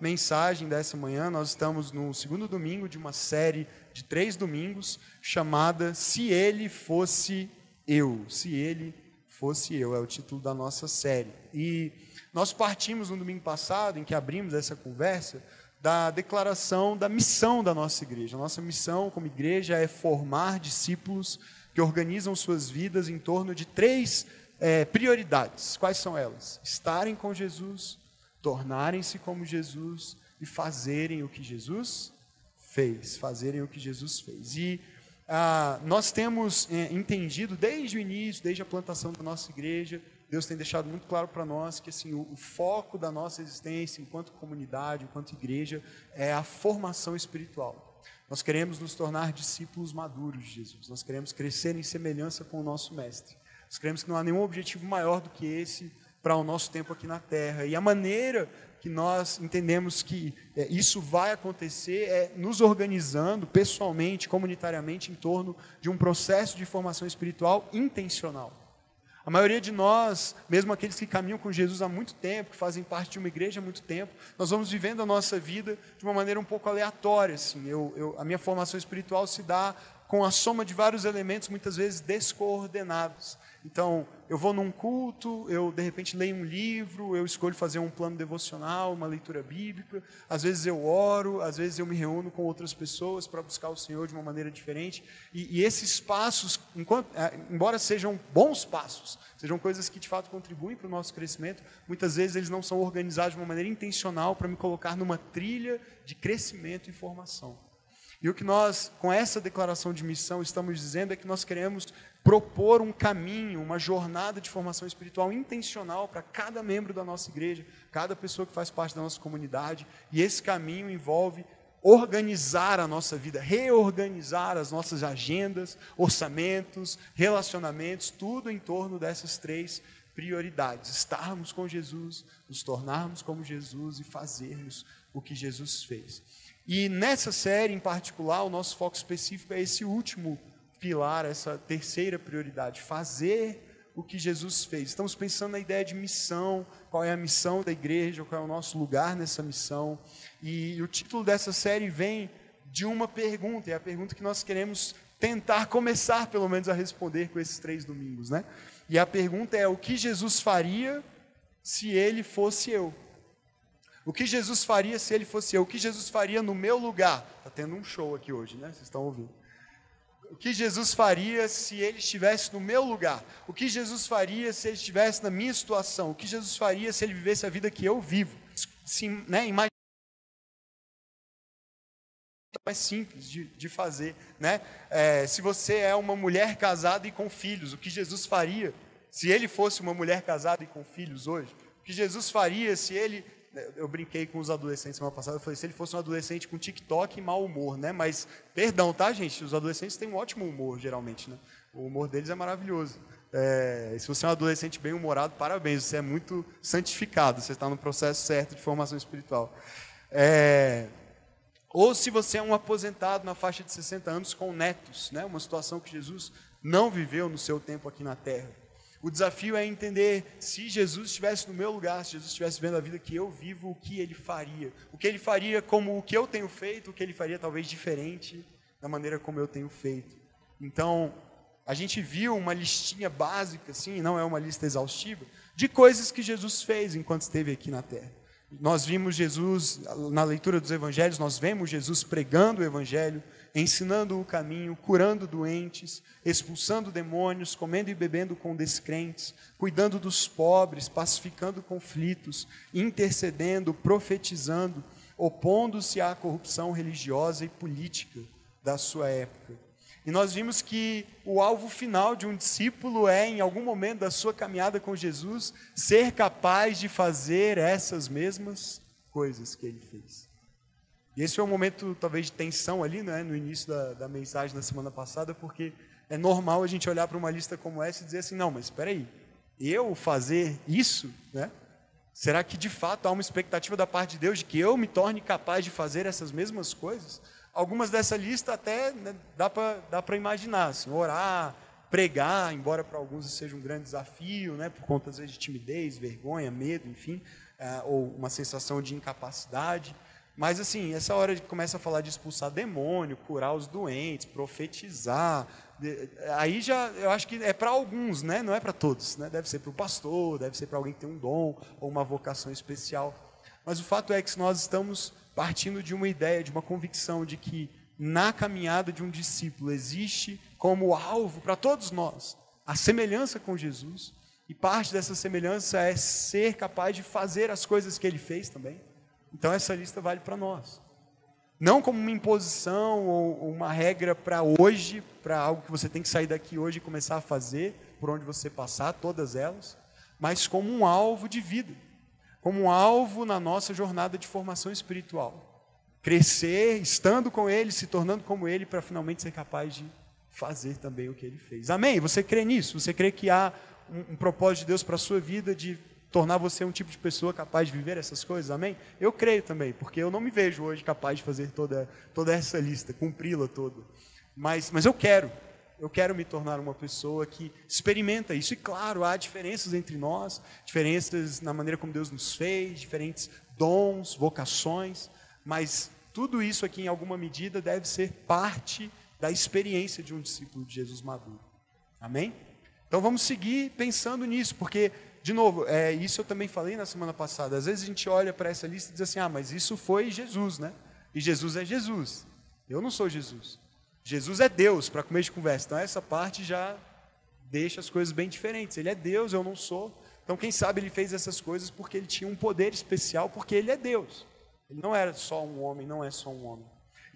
mensagem dessa manhã. Nós estamos no segundo domingo de uma série de três domingos chamada Se Ele Fosse Eu. Se Ele Fosse Eu é o título da nossa série. E nós partimos no domingo passado, em que abrimos essa conversa, da declaração da missão da nossa igreja. A nossa missão como igreja é formar discípulos que organizam suas vidas em torno de três é, prioridades. Quais são elas? Estarem com Jesus, tornarem-se como Jesus e fazerem o que Jesus fez, fazerem o que Jesus fez. E ah, nós temos é, entendido desde o início, desde a plantação da nossa igreja, Deus tem deixado muito claro para nós que assim o, o, foco da nossa existência enquanto comunidade, enquanto igreja, é a formação espiritual. Nós queremos nos tornar discípulos maduros de Jesus. Nós queremos crescer em semelhança com o nosso mestre. Nós queremos que não há nenhum objetivo maior do que esse para o nosso tempo aqui na Terra. E a maneira que nós entendemos que é, isso vai acontecer é nos organizando pessoalmente, comunitariamente, em torno de um processo de formação espiritual intencional. A maioria de nós, mesmo aqueles que caminham com Jesus há muito tempo, que fazem parte de uma igreja há muito tempo, nós vamos vivendo a nossa vida de uma maneira um pouco aleatória. Assim. Eu, eu, a minha formação espiritual se dá com a soma de vários elementos, muitas vezes descoordenados. Então, eu vou num culto, eu de repente leio um livro, eu escolho fazer um plano devocional, uma leitura bíblica, às vezes eu oro, às vezes eu me reúno com outras pessoas para buscar o Senhor de uma maneira diferente. E, e esses passos, enquanto, é, embora sejam bons passos, sejam coisas que de fato contribuem para o nosso crescimento, muitas vezes eles não são organizados de uma maneira intencional para me colocar numa trilha de crescimento e formação. E o que nós, com essa declaração de missão, estamos dizendo é que nós queremos propor um caminho, uma jornada de formação espiritual intencional para cada membro da nossa igreja, cada pessoa que faz parte da nossa comunidade. E esse caminho envolve organizar a nossa vida, reorganizar as nossas agendas, orçamentos, relacionamentos, tudo em torno dessas três prioridades: estarmos com Jesus, nos tornarmos como Jesus e fazermos o que Jesus fez. E nessa série em particular, o nosso foco específico é esse último pilar, essa terceira prioridade, fazer o que Jesus fez. Estamos pensando na ideia de missão, qual é a missão da igreja, qual é o nosso lugar nessa missão. E o título dessa série vem de uma pergunta, é a pergunta que nós queremos tentar começar, pelo menos, a responder com esses três domingos, né? E a pergunta é: o que Jesus faria se ele fosse eu? O que Jesus faria se ele fosse eu? O que Jesus faria no meu lugar? Está tendo um show aqui hoje, né? Vocês estão ouvindo. O que Jesus faria se ele estivesse no meu lugar? O que Jesus faria se ele estivesse na minha situação? O que Jesus faria se ele vivesse a vida que eu vivo? Sim, né? Imagina mais simples de, de fazer, né? É, se você é uma mulher casada e com filhos, o que Jesus faria se ele fosse uma mulher casada e com filhos hoje? O que Jesus faria se ele eu brinquei com os adolescentes semana passada, eu falei, se ele fosse um adolescente com TikTok e mau humor, né? Mas, perdão, tá, gente? Os adolescentes têm um ótimo humor, geralmente, né? O humor deles é maravilhoso. É, se você é um adolescente bem humorado, parabéns, você é muito santificado, você está no processo certo de formação espiritual. É, ou se você é um aposentado na faixa de 60 anos com netos, né? Uma situação que Jesus não viveu no seu tempo aqui na Terra. O desafio é entender se Jesus estivesse no meu lugar, se Jesus estivesse vendo a vida que eu vivo, o que ele faria. O que ele faria como o que eu tenho feito, o que ele faria talvez diferente da maneira como eu tenho feito. Então, a gente viu uma listinha básica, assim, não é uma lista exaustiva, de coisas que Jesus fez enquanto esteve aqui na terra. Nós vimos Jesus, na leitura dos evangelhos, nós vemos Jesus pregando o evangelho, ensinando o caminho, curando doentes, expulsando demônios, comendo e bebendo com descrentes, cuidando dos pobres, pacificando conflitos, intercedendo, profetizando. opondo-se à corrupção religiosa e política da sua época. E nós vimos que o alvo final de um discípulo é, em algum momento da sua caminhada com Jesus, ser capaz de fazer essas mesmas coisas que ele fez. E esse foi um momento, talvez, de tensão ali, né, no início da, da mensagem da semana passada, porque é normal a gente olhar para uma lista como essa e dizer assim: não, mas espera aí, eu fazer isso, né? Será que de fato há uma expectativa da parte de Deus de que eu me torne capaz de fazer essas mesmas coisas? Algumas dessa lista até né, dá para imaginar, assim, orar, pregar, embora para alguns seja um grande desafio, né, por conta às vezes de timidez, vergonha, medo, enfim, é, ou uma sensação de incapacidade. Mas assim, essa hora de começa a falar de expulsar demônio, curar os doentes, profetizar, aí já eu acho que é para alguns, né? Não é para todos, né? Deve ser para o pastor, deve ser para alguém que tem um dom ou uma vocação especial. Mas o fato é que nós estamos partindo de uma ideia, de uma convicção de que na caminhada de um discípulo existe como alvo para todos nós a semelhança com Jesus, e parte dessa semelhança é ser capaz de fazer as coisas que ele fez também. Então essa lista vale para nós. Não como uma imposição ou uma regra para hoje, para algo que você tem que sair daqui hoje e começar a fazer, por onde você passar, todas elas, mas como um alvo de vida, como um alvo na nossa jornada de formação espiritual. Crescer, estando com Ele, se tornando como Ele, para finalmente ser capaz de fazer também o que Ele fez. Amém? Você crê nisso? Você crê que há um, um propósito de Deus para a sua vida de tornar você um tipo de pessoa capaz de viver essas coisas, amém? Eu creio também, porque eu não me vejo hoje capaz de fazer toda, toda essa lista, cumpri-la toda. Mas, mas eu quero, eu quero me tornar uma pessoa que experimenta isso. E claro, há diferenças entre nós, diferenças na maneira como Deus nos fez, diferentes dons, vocações, mas tudo isso aqui, em alguma medida, deve ser parte da experiência de um discípulo de Jesus maduro. Amém? Então vamos seguir pensando nisso, porque de novo, é, isso eu também falei na semana passada. Às vezes a gente olha para essa lista e diz assim: ah, mas isso foi Jesus, né? E Jesus é Jesus. Eu não sou Jesus. Jesus é Deus, para comer de conversa. Então essa parte já deixa as coisas bem diferentes. Ele é Deus, eu não sou. Então quem sabe ele fez essas coisas porque ele tinha um poder especial, porque ele é Deus. Ele não era só um homem, não é só um homem.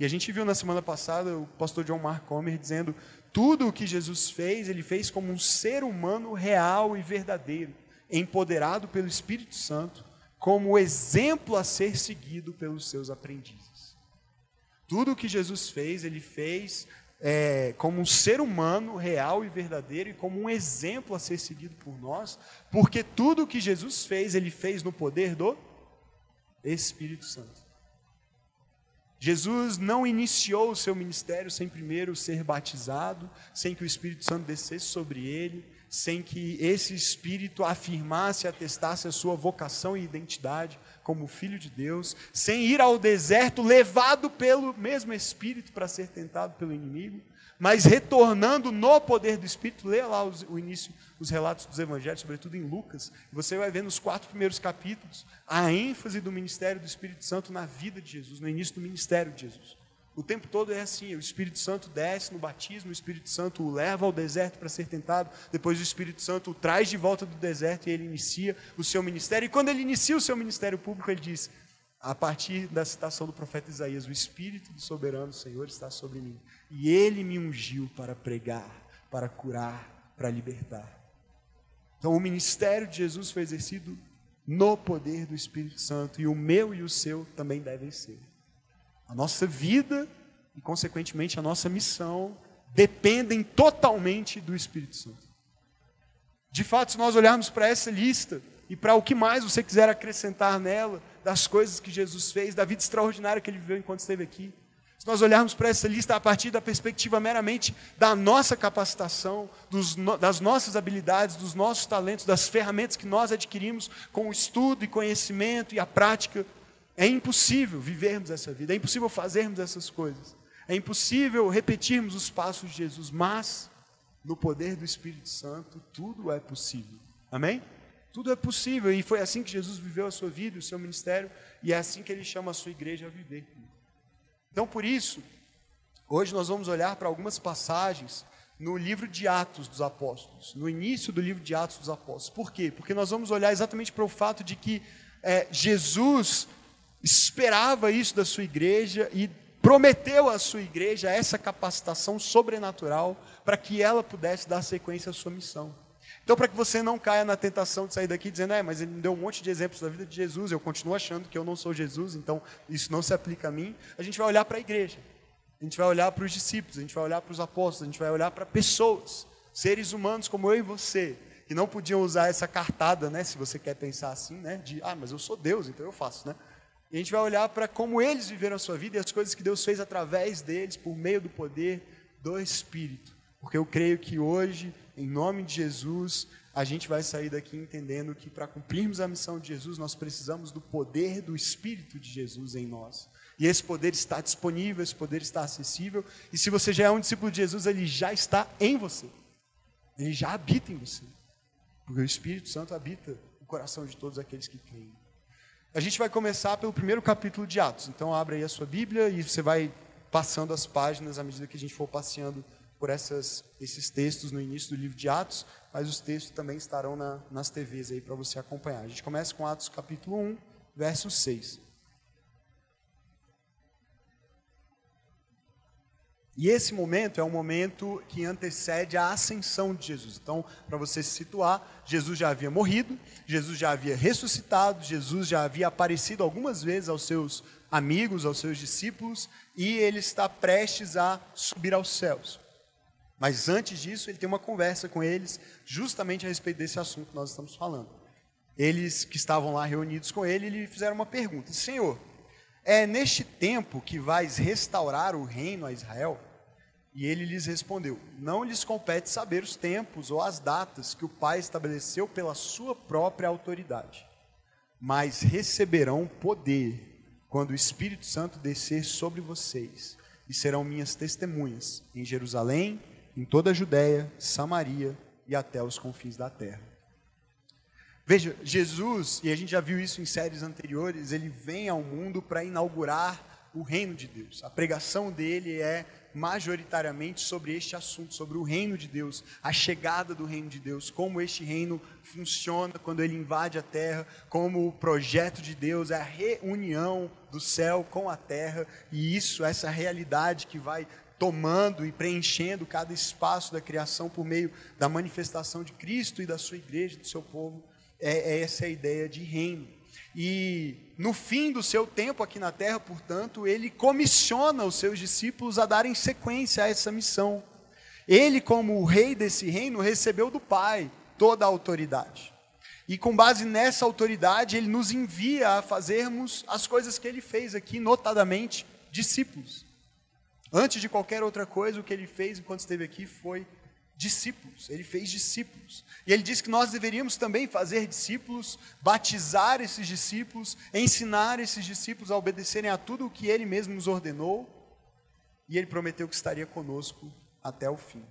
E a gente viu na semana passada o pastor John Mark Comer dizendo tudo o que Jesus fez, ele fez como um ser humano real e verdadeiro empoderado pelo Espírito Santo, como exemplo a ser seguido pelos seus aprendizes. Tudo o que Jesus fez, ele fez é, como um ser humano real e verdadeiro e como um exemplo a ser seguido por nós, porque tudo o que Jesus fez, ele fez no poder do Espírito Santo. Jesus não iniciou o seu ministério sem primeiro ser batizado, sem que o Espírito Santo descesse sobre ele, sem que esse espírito afirmasse, atestasse a sua vocação e identidade como filho de Deus, sem ir ao deserto levado pelo mesmo espírito para ser tentado pelo inimigo, mas retornando no poder do espírito. Leia lá os, o início, os relatos dos evangelhos, sobretudo em Lucas, você vai ver nos quatro primeiros capítulos a ênfase do ministério do Espírito Santo na vida de Jesus, no início do ministério de Jesus. O tempo todo é assim: o Espírito Santo desce no batismo, o Espírito Santo o leva ao deserto para ser tentado, depois o Espírito Santo o traz de volta do deserto e ele inicia o seu ministério. E quando ele inicia o seu ministério público, ele diz, a partir da citação do profeta Isaías: O Espírito do soberano Senhor está sobre mim, e ele me ungiu para pregar, para curar, para libertar. Então, o ministério de Jesus foi exercido no poder do Espírito Santo, e o meu e o seu também devem ser. A nossa vida e, consequentemente, a nossa missão dependem totalmente do Espírito Santo. De fato, se nós olharmos para essa lista e para o que mais você quiser acrescentar nela, das coisas que Jesus fez, da vida extraordinária que ele viveu enquanto esteve aqui, se nós olharmos para essa lista a partir da perspectiva meramente da nossa capacitação, dos, das nossas habilidades, dos nossos talentos, das ferramentas que nós adquirimos com o estudo e conhecimento e a prática é impossível vivermos essa vida, é impossível fazermos essas coisas, é impossível repetirmos os passos de Jesus, mas no poder do Espírito Santo tudo é possível. Amém? Tudo é possível e foi assim que Jesus viveu a sua vida, o seu ministério, e é assim que ele chama a sua igreja a viver. Então, por isso, hoje nós vamos olhar para algumas passagens no livro de Atos dos Apóstolos, no início do livro de Atos dos Apóstolos. Por quê? Porque nós vamos olhar exatamente para o fato de que é, Jesus esperava isso da sua igreja e prometeu à sua igreja essa capacitação sobrenatural para que ela pudesse dar sequência à sua missão. Então, para que você não caia na tentação de sair daqui dizendo, é, mas ele me deu um monte de exemplos da vida de Jesus, eu continuo achando que eu não sou Jesus, então isso não se aplica a mim, a gente vai olhar para a igreja, a gente vai olhar para os discípulos, a gente vai olhar para os apóstolos, a gente vai olhar para pessoas, seres humanos como eu e você, que não podiam usar essa cartada, né, se você quer pensar assim, né, de, ah, mas eu sou Deus, então eu faço, né? E a gente vai olhar para como eles viveram a sua vida e as coisas que Deus fez através deles, por meio do poder do Espírito. Porque eu creio que hoje, em nome de Jesus, a gente vai sair daqui entendendo que para cumprirmos a missão de Jesus, nós precisamos do poder do Espírito de Jesus em nós. E esse poder está disponível, esse poder está acessível. E se você já é um discípulo de Jesus, ele já está em você. Ele já habita em você. Porque o Espírito Santo habita o coração de todos aqueles que creem. A gente vai começar pelo primeiro capítulo de Atos. Então, abra aí a sua Bíblia e você vai passando as páginas à medida que a gente for passeando por essas, esses textos no início do livro de Atos, mas os textos também estarão na, nas TVs aí para você acompanhar. A gente começa com Atos capítulo 1, verso 6. E esse momento é um momento que antecede a ascensão de Jesus. Então, para você se situar, Jesus já havia morrido, Jesus já havia ressuscitado, Jesus já havia aparecido algumas vezes aos seus amigos, aos seus discípulos, e ele está prestes a subir aos céus. Mas antes disso, ele tem uma conversa com eles, justamente a respeito desse assunto que nós estamos falando. Eles que estavam lá reunidos com ele, lhe fizeram uma pergunta: Senhor, é neste tempo que vais restaurar o reino a Israel? E ele lhes respondeu: Não lhes compete saber os tempos ou as datas que o Pai estabeleceu pela sua própria autoridade, mas receberão poder quando o Espírito Santo descer sobre vocês, e serão minhas testemunhas em Jerusalém, em toda a Judéia, Samaria e até os confins da terra. Veja, Jesus, e a gente já viu isso em séries anteriores, ele vem ao mundo para inaugurar o reino de Deus. A pregação dele é majoritariamente sobre este assunto, sobre o reino de Deus, a chegada do reino de Deus, como este reino funciona quando ele invade a terra, como o projeto de Deus é a reunião do céu com a terra, e isso, essa realidade que vai tomando e preenchendo cada espaço da criação por meio da manifestação de Cristo e da sua igreja, do seu povo, é, é essa ideia de reino. E no fim do seu tempo aqui na terra, portanto, ele comissiona os seus discípulos a darem sequência a essa missão. Ele, como o rei desse reino, recebeu do Pai toda a autoridade. E com base nessa autoridade, ele nos envia a fazermos as coisas que ele fez aqui, notadamente discípulos. Antes de qualquer outra coisa, o que ele fez enquanto esteve aqui foi discípulos, ele fez discípulos. E ele disse que nós deveríamos também fazer discípulos, batizar esses discípulos, ensinar esses discípulos a obedecerem a tudo o que ele mesmo nos ordenou. E ele prometeu que estaria conosco até o fim.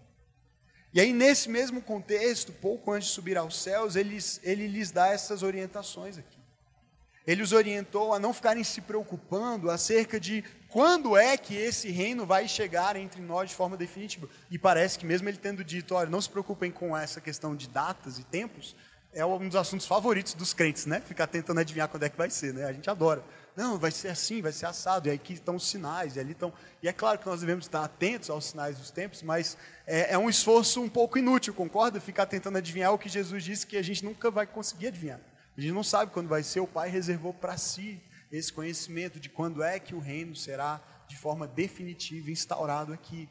E aí, nesse mesmo contexto, pouco antes de subir aos céus, ele, ele lhes dá essas orientações aqui. Ele os orientou a não ficarem se preocupando acerca de quando é que esse reino vai chegar entre nós de forma definitiva? E parece que mesmo ele tendo dito, olha, não se preocupem com essa questão de datas e tempos, é um dos assuntos favoritos dos crentes, né? Ficar tentando adivinhar quando é que vai ser, né? A gente adora. Não, vai ser assim, vai ser assado, e aqui estão os sinais, e ali estão. E é claro que nós devemos estar atentos aos sinais dos tempos, mas é, é um esforço um pouco inútil, concorda? Ficar tentando adivinhar o que Jesus disse que a gente nunca vai conseguir adivinhar. A gente não sabe quando vai ser, o Pai reservou para si esse conhecimento de quando é que o reino será de forma definitiva instaurado aqui.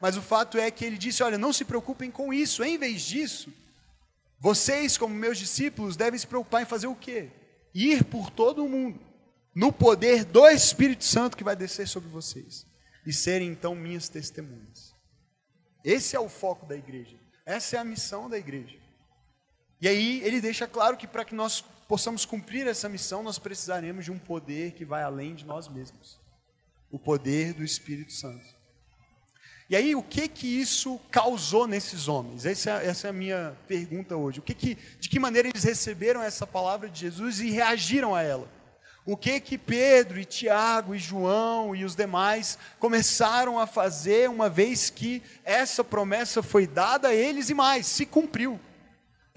Mas o fato é que ele disse: olha, não se preocupem com isso, em vez disso, vocês, como meus discípulos, devem se preocupar em fazer o quê? Ir por todo o mundo, no poder do Espírito Santo que vai descer sobre vocês, e serem então minhas testemunhas. Esse é o foco da igreja, essa é a missão da igreja. E aí ele deixa claro que para que nós possamos cumprir essa missão, nós precisaremos de um poder que vai além de nós mesmos o poder do Espírito Santo. E aí, o que que isso causou nesses homens? Essa, é, essa é a minha pergunta hoje. O que que, de que maneira eles receberam essa palavra de Jesus e reagiram a ela? O que que Pedro e Tiago e João e os demais começaram a fazer uma vez que essa promessa foi dada a eles e mais, se cumpriu?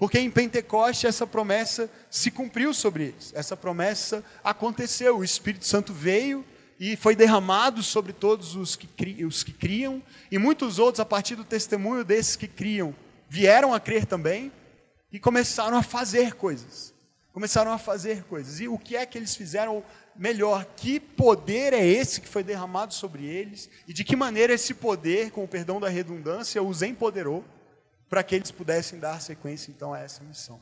Porque em Pentecoste essa promessa se cumpriu sobre eles. Essa promessa aconteceu. O Espírito Santo veio e foi derramado sobre todos os que, cri, os que criam, e muitos outros, a partir do testemunho desses que criam, vieram a crer também e começaram a fazer coisas. Começaram a fazer coisas. E o que é que eles fizeram melhor? Que poder é esse que foi derramado sobre eles? E de que maneira esse poder, com o perdão da redundância, os empoderou? Para que eles pudessem dar sequência então a essa missão.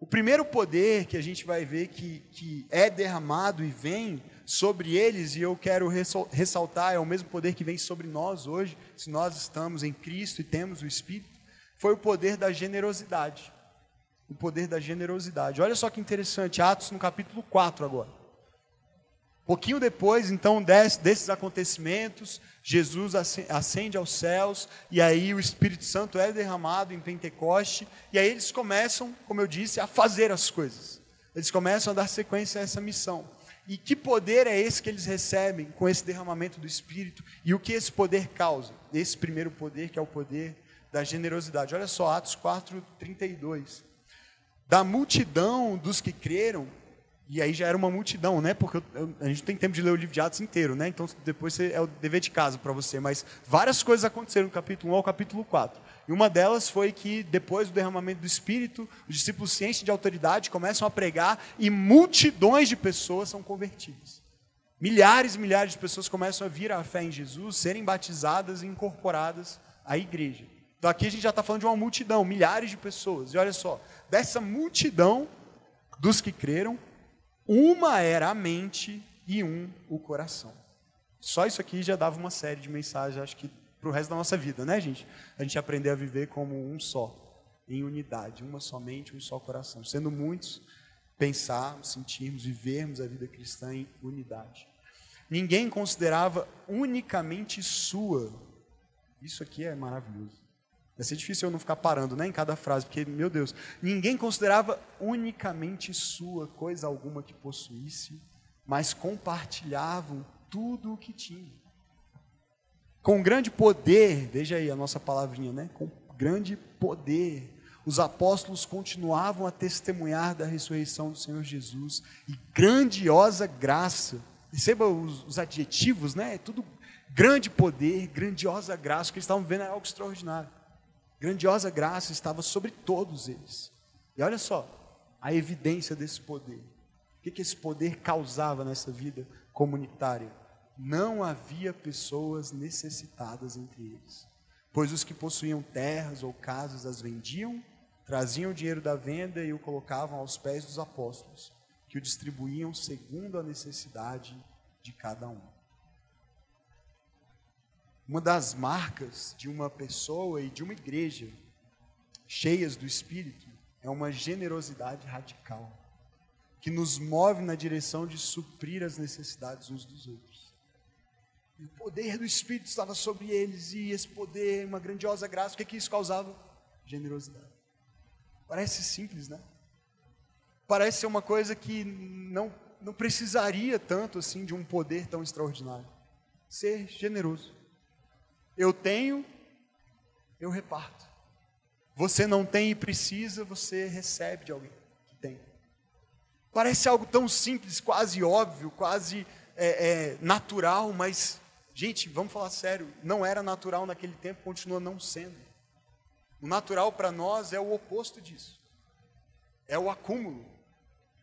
O primeiro poder que a gente vai ver que, que é derramado e vem sobre eles, e eu quero ressaltar, é o mesmo poder que vem sobre nós hoje, se nós estamos em Cristo e temos o Espírito, foi o poder da generosidade. O poder da generosidade. Olha só que interessante, Atos no capítulo 4 agora. Pouquinho depois, então, desses acontecimentos, Jesus ascende aos céus, e aí o Espírito Santo é derramado em Pentecoste, e aí eles começam, como eu disse, a fazer as coisas. Eles começam a dar sequência a essa missão. E que poder é esse que eles recebem com esse derramamento do Espírito? E o que esse poder causa? Esse primeiro poder, que é o poder da generosidade. Olha só, Atos 4, 32. Da multidão dos que creram, e aí já era uma multidão, né? Porque eu, eu, a gente não tem tempo de ler o livro de Atos inteiro, né? Então depois você, é o dever de casa para você. Mas várias coisas aconteceram do capítulo 1 ao capítulo 4. E uma delas foi que depois do derramamento do Espírito, os discípulos cientes de autoridade começam a pregar e multidões de pessoas são convertidas. Milhares e milhares de pessoas começam a vir à fé em Jesus, serem batizadas e incorporadas à igreja. Então aqui a gente já está falando de uma multidão, milhares de pessoas. E olha só, dessa multidão dos que creram, uma era a mente e um o coração. Só isso aqui já dava uma série de mensagens, acho que para o resto da nossa vida, né, gente? A gente aprender a viver como um só, em unidade, uma só mente, um só coração. Sendo muitos, pensarmos, sentirmos, vivermos a vida cristã em unidade. Ninguém considerava unicamente sua. Isso aqui é maravilhoso. Vai ser difícil eu não ficar parando né, em cada frase, porque, meu Deus, ninguém considerava unicamente sua coisa alguma que possuísse, mas compartilhavam tudo o que tinha. Com grande poder, veja aí a nossa palavrinha, né? Com grande poder, os apóstolos continuavam a testemunhar da ressurreição do Senhor Jesus e grandiosa graça. Receba os, os adjetivos, né? Tudo grande poder, grandiosa graça, que eles estavam vendo algo extraordinário. Grandiosa graça estava sobre todos eles. E olha só, a evidência desse poder. O que, que esse poder causava nessa vida comunitária? Não havia pessoas necessitadas entre eles. Pois os que possuíam terras ou casas as vendiam, traziam o dinheiro da venda e o colocavam aos pés dos apóstolos, que o distribuíam segundo a necessidade de cada um. Uma das marcas de uma pessoa e de uma igreja cheias do Espírito é uma generosidade radical, que nos move na direção de suprir as necessidades uns dos outros. E o poder do Espírito estava sobre eles, e esse poder, uma grandiosa graça, o que, é que isso causava? Generosidade. Parece simples, né? Parece ser uma coisa que não, não precisaria tanto assim de um poder tão extraordinário. Ser generoso. Eu tenho, eu reparto. Você não tem e precisa, você recebe de alguém que tem. Parece algo tão simples, quase óbvio, quase é, é, natural, mas, gente, vamos falar sério, não era natural naquele tempo, continua não sendo. O natural para nós é o oposto disso. É o acúmulo,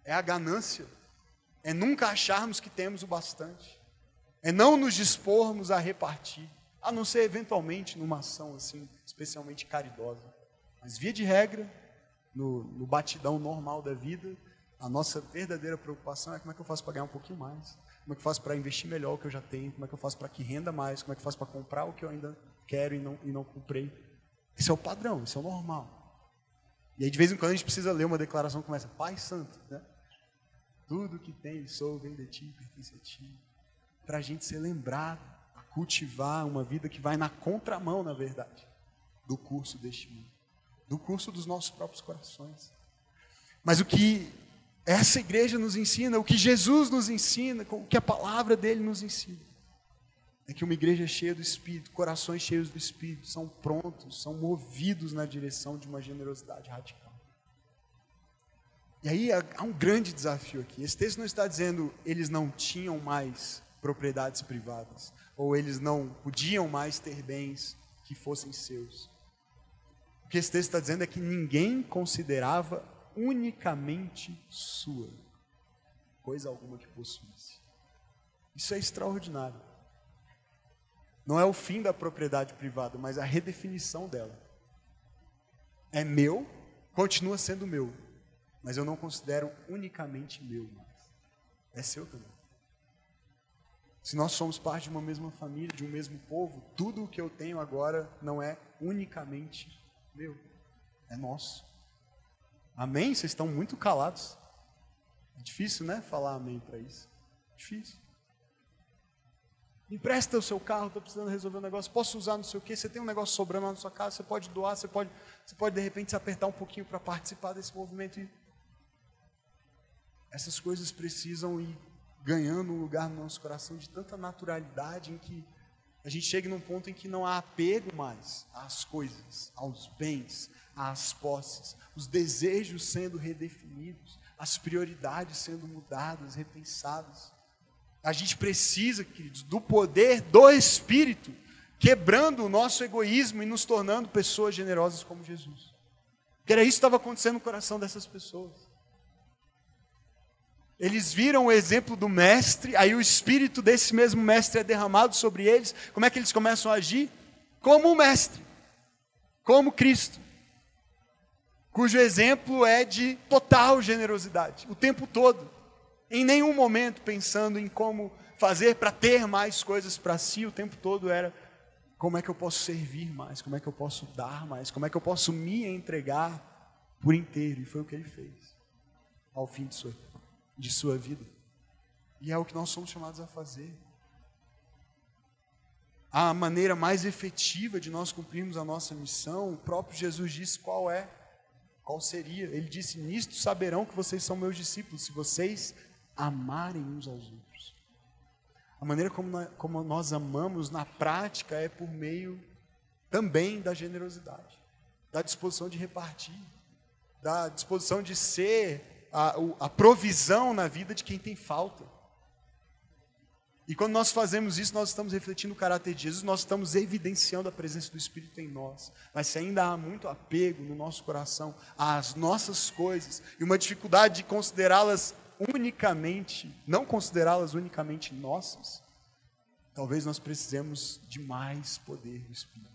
é a ganância, é nunca acharmos que temos o bastante, é não nos dispormos a repartir. A não ser eventualmente numa ação assim, especialmente caridosa. Mas via de regra, no, no batidão normal da vida, a nossa verdadeira preocupação é como é que eu faço para ganhar um pouquinho mais, como é que eu faço para investir melhor o que eu já tenho, como é que eu faço para que renda mais, como é que eu faço para comprar o que eu ainda quero e não, e não comprei. Esse é o padrão, esse é o normal. E aí de vez em quando a gente precisa ler uma declaração que começa, Pai Santo, né? Tudo que tem, sou, vem de ti, pertence a ti. Para a gente ser lembrado cultivar uma vida que vai na contramão, na verdade, do curso deste mundo, do curso dos nossos próprios corações. Mas o que essa igreja nos ensina, o que Jesus nos ensina, o que a palavra dele nos ensina, é que uma igreja cheia do Espírito, corações cheios do Espírito, são prontos, são movidos na direção de uma generosidade radical. E aí há um grande desafio aqui. Esse texto não está dizendo eles não tinham mais propriedades privadas, ou eles não podiam mais ter bens que fossem seus. O que esse texto está dizendo é que ninguém considerava unicamente sua coisa alguma que possuísse. Isso é extraordinário. Não é o fim da propriedade privada, mas a redefinição dela. É meu, continua sendo meu, mas eu não considero unicamente meu mais. É seu também. Se nós somos parte de uma mesma família, de um mesmo povo, tudo o que eu tenho agora não é unicamente meu, é nosso. Amém? Vocês estão muito calados. É difícil, né? Falar amém para isso. Difícil. Empresta o seu carro, estou precisando resolver um negócio, posso usar não sei o quê, você tem um negócio sobrando lá na sua casa, você pode doar, você pode, você pode de repente se apertar um pouquinho para participar desse movimento. E essas coisas precisam ir ganhando um lugar no nosso coração de tanta naturalidade em que a gente chega num ponto em que não há apego mais às coisas, aos bens, às posses, os desejos sendo redefinidos, as prioridades sendo mudadas, repensadas. A gente precisa, queridos, do poder do Espírito, quebrando o nosso egoísmo e nos tornando pessoas generosas como Jesus. Porque era isso que estava acontecendo no coração dessas pessoas. Eles viram o exemplo do mestre, aí o espírito desse mesmo mestre é derramado sobre eles. Como é que eles começam a agir? Como o mestre, como Cristo, cujo exemplo é de total generosidade, o tempo todo. Em nenhum momento pensando em como fazer para ter mais coisas para si, o tempo todo era como é que eu posso servir mais, como é que eu posso dar mais, como é que eu posso me entregar por inteiro. E foi o que ele fez ao fim de sua de sua vida. E é o que nós somos chamados a fazer. A maneira mais efetiva de nós cumprirmos a nossa missão, o próprio Jesus disse qual é, qual seria. Ele disse: Nisto saberão que vocês são meus discípulos, se vocês amarem uns aos outros. A maneira como como nós amamos na prática é por meio também da generosidade, da disposição de repartir, da disposição de ser a, a provisão na vida de quem tem falta. E quando nós fazemos isso, nós estamos refletindo o caráter de Jesus, nós estamos evidenciando a presença do Espírito em nós. Mas se ainda há muito apego no nosso coração às nossas coisas e uma dificuldade de considerá-las unicamente, não considerá-las unicamente nossas, talvez nós precisemos de mais poder do Espírito.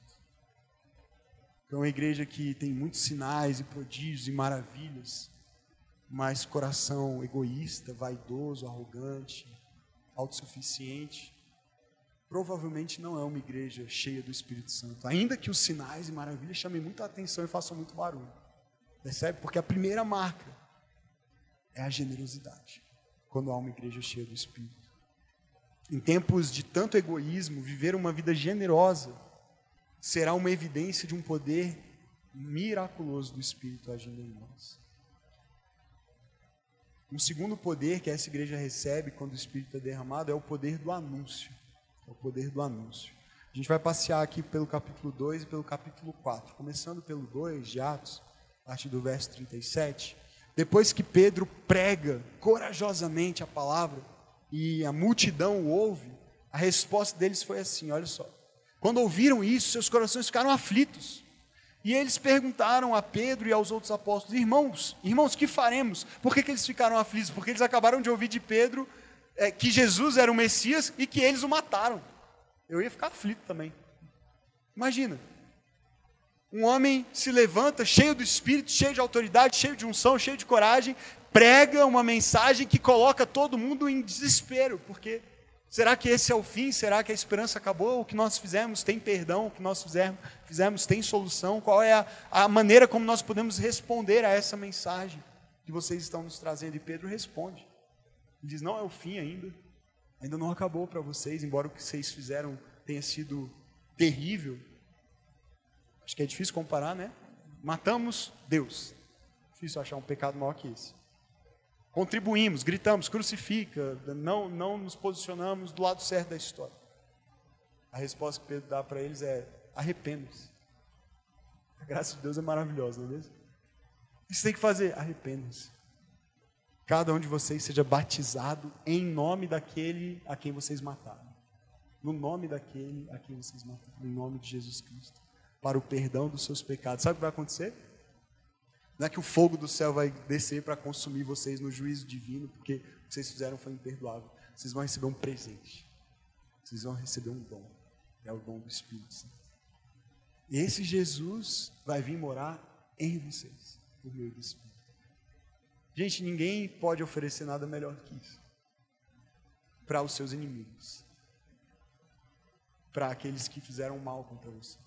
É uma igreja que tem muitos sinais e prodígios e maravilhas, mas coração egoísta, vaidoso, arrogante, autossuficiente, provavelmente não é uma igreja cheia do Espírito Santo. Ainda que os sinais e maravilhas chamem muita atenção e façam muito barulho. Percebe? Porque a primeira marca é a generosidade, quando há uma igreja cheia do Espírito. Em tempos de tanto egoísmo, viver uma vida generosa será uma evidência de um poder miraculoso do Espírito agindo em nós. Um segundo poder que essa igreja recebe quando o Espírito é derramado é o poder do anúncio. É o poder do anúncio. A gente vai passear aqui pelo capítulo 2 e pelo capítulo 4. Começando pelo 2 de Atos, a partir do verso 37. Depois que Pedro prega corajosamente a palavra e a multidão o ouve, a resposta deles foi assim: olha só. Quando ouviram isso, seus corações ficaram aflitos. E eles perguntaram a Pedro e aos outros apóstolos: Irmãos, irmãos, que faremos? Por que, que eles ficaram aflitos? Porque eles acabaram de ouvir de Pedro é, que Jesus era o Messias e que eles o mataram. Eu ia ficar aflito também. Imagina. Um homem se levanta, cheio do espírito, cheio de autoridade, cheio de unção, cheio de coragem, prega uma mensagem que coloca todo mundo em desespero, porque Será que esse é o fim? Será que a esperança acabou? O que nós fizemos tem perdão? O que nós fizemos, fizemos tem solução? Qual é a, a maneira como nós podemos responder a essa mensagem que vocês estão nos trazendo? E Pedro responde. Ele diz: Não é o fim ainda. Ainda não acabou para vocês, embora o que vocês fizeram tenha sido terrível. Acho que é difícil comparar, né? Matamos Deus. Difícil achar um pecado maior que esse. Contribuímos, gritamos, crucifica, não, não nos posicionamos do lado certo da história. A resposta que Pedro dá para eles é: arrependa-se. A graça de Deus é maravilhosa, não é mesmo? Você tem que fazer? Arrependa-se. cada um de vocês seja batizado em nome daquele a quem vocês mataram. No nome daquele a quem vocês mataram. No nome de Jesus Cristo. Para o perdão dos seus pecados. Sabe o que vai acontecer? Não é que o fogo do céu vai descer para consumir vocês no juízo divino, porque o que vocês fizeram foi imperdoável. Vocês vão receber um presente. Vocês vão receber um dom. É o dom do Espírito Santo. E esse Jesus vai vir morar em vocês, por meio do Espírito. Gente, ninguém pode oferecer nada melhor que isso para os seus inimigos, para aqueles que fizeram mal contra você.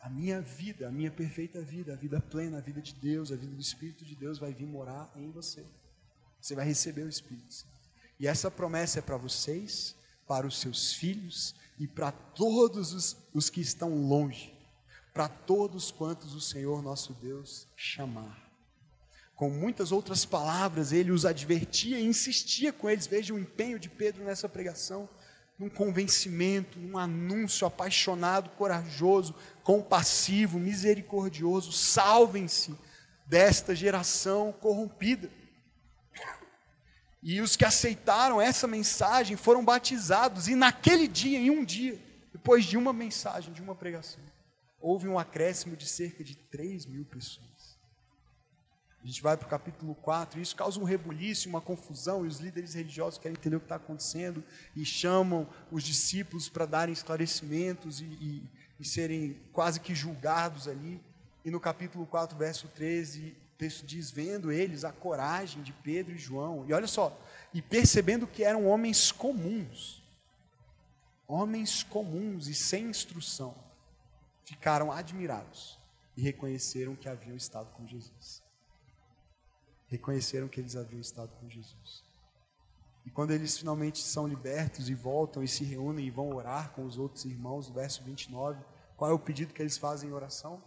A minha vida, a minha perfeita vida, a vida plena, a vida de Deus, a vida do Espírito de Deus vai vir morar em você. Você vai receber o Espírito E essa promessa é para vocês, para os seus filhos e para todos os, os que estão longe, para todos quantos o Senhor nosso Deus chamar com muitas outras palavras, ele os advertia e insistia com eles. Veja o empenho de Pedro nessa pregação, num convencimento, num anúncio apaixonado, corajoso, compassivo, misericordioso. Salvem-se desta geração corrompida. E os que aceitaram essa mensagem foram batizados, e naquele dia, em um dia, depois de uma mensagem, de uma pregação, houve um acréscimo de cerca de 3 mil pessoas. A gente vai para o capítulo 4, e isso causa um rebuliço, uma confusão, e os líderes religiosos querem entender o que está acontecendo e chamam os discípulos para darem esclarecimentos e, e, e, serem quase que julgados ali. E no capítulo 4, verso 13, o texto diz: Vendo eles a coragem de Pedro e João, e olha só, e percebendo que eram homens comuns, homens comuns e sem instrução, ficaram admirados e reconheceram que haviam estado com Jesus reconheceram que eles haviam estado com Jesus. E quando eles finalmente são libertos e voltam e se reúnem e vão orar com os outros irmãos, verso 29, qual é o pedido que eles fazem em oração?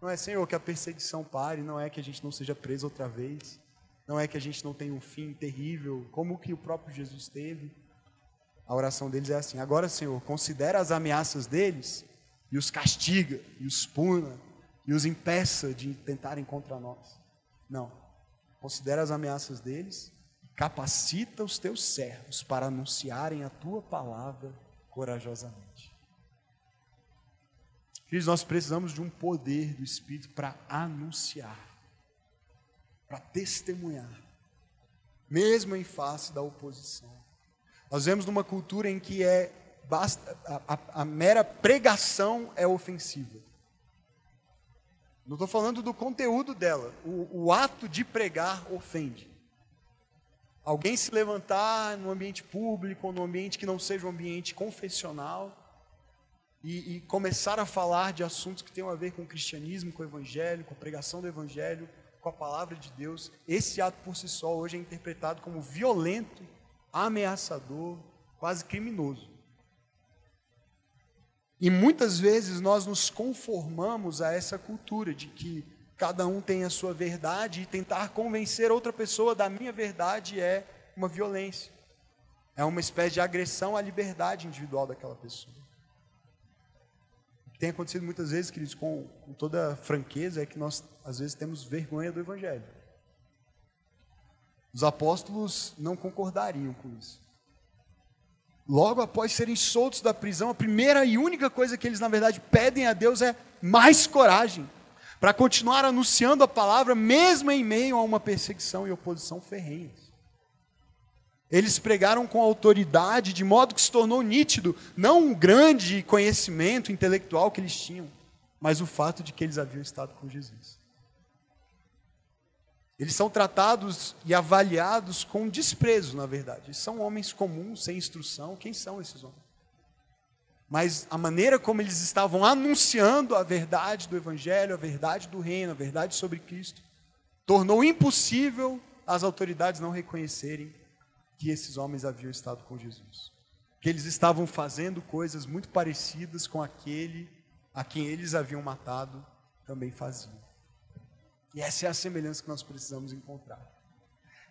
Não é, Senhor, que a perseguição pare, não é que a gente não seja preso outra vez, não é que a gente não tenha um fim terrível, como que o próprio Jesus teve. A oração deles é assim: agora, Senhor, considera as ameaças deles e os castiga, e os puna, e os impeça de tentarem contra nós. Não considera as ameaças deles, capacita os teus servos para anunciarem a tua palavra corajosamente. Queridos, nós precisamos de um poder do Espírito para anunciar, para testemunhar, mesmo em face da oposição. Nós vemos numa cultura em que é basta a, a, a mera pregação é ofensiva. Não estou falando do conteúdo dela. O, o, ato de pregar ofende. Alguém se levantar no ambiente público ou no ambiente que não seja um ambiente confessional e, e começar a falar de assuntos que tenham a ver com o cristianismo, com o evangelho, com a pregação do evangelho, com a palavra de Deus, esse ato por si só hoje é interpretado como violento, ameaçador, quase criminoso. E muitas vezes nós nos conformamos a essa cultura de que cada um tem a sua verdade e tentar convencer outra pessoa da minha verdade é uma violência. É uma espécie de agressão à liberdade individual daquela pessoa. O que tem acontecido muitas vezes, queridos, com, com toda franqueza, é que nós às vezes temos vergonha do Evangelho. Os apóstolos não concordariam com isso. Logo após serem soltos da prisão, a primeira e única coisa que eles, na verdade, pedem a Deus é mais coragem para continuar anunciando a palavra, mesmo em meio a uma perseguição e oposição ferrenhas. Eles pregaram com autoridade, de modo que se tornou nítido, não um grande conhecimento intelectual que eles tinham, mas o fato de que eles haviam estado com Jesus. Eles são tratados e avaliados com desprezo, na verdade. São homens comuns, sem instrução. Quem são esses homens? Mas a maneira como eles estavam anunciando a verdade do Evangelho, a verdade do reino, a verdade sobre Cristo, tornou impossível as autoridades não reconhecerem que esses homens haviam estado com Jesus. Que eles estavam fazendo coisas muito parecidas com aquele a quem eles haviam matado também faziam. E essa é a semelhança que nós precisamos encontrar.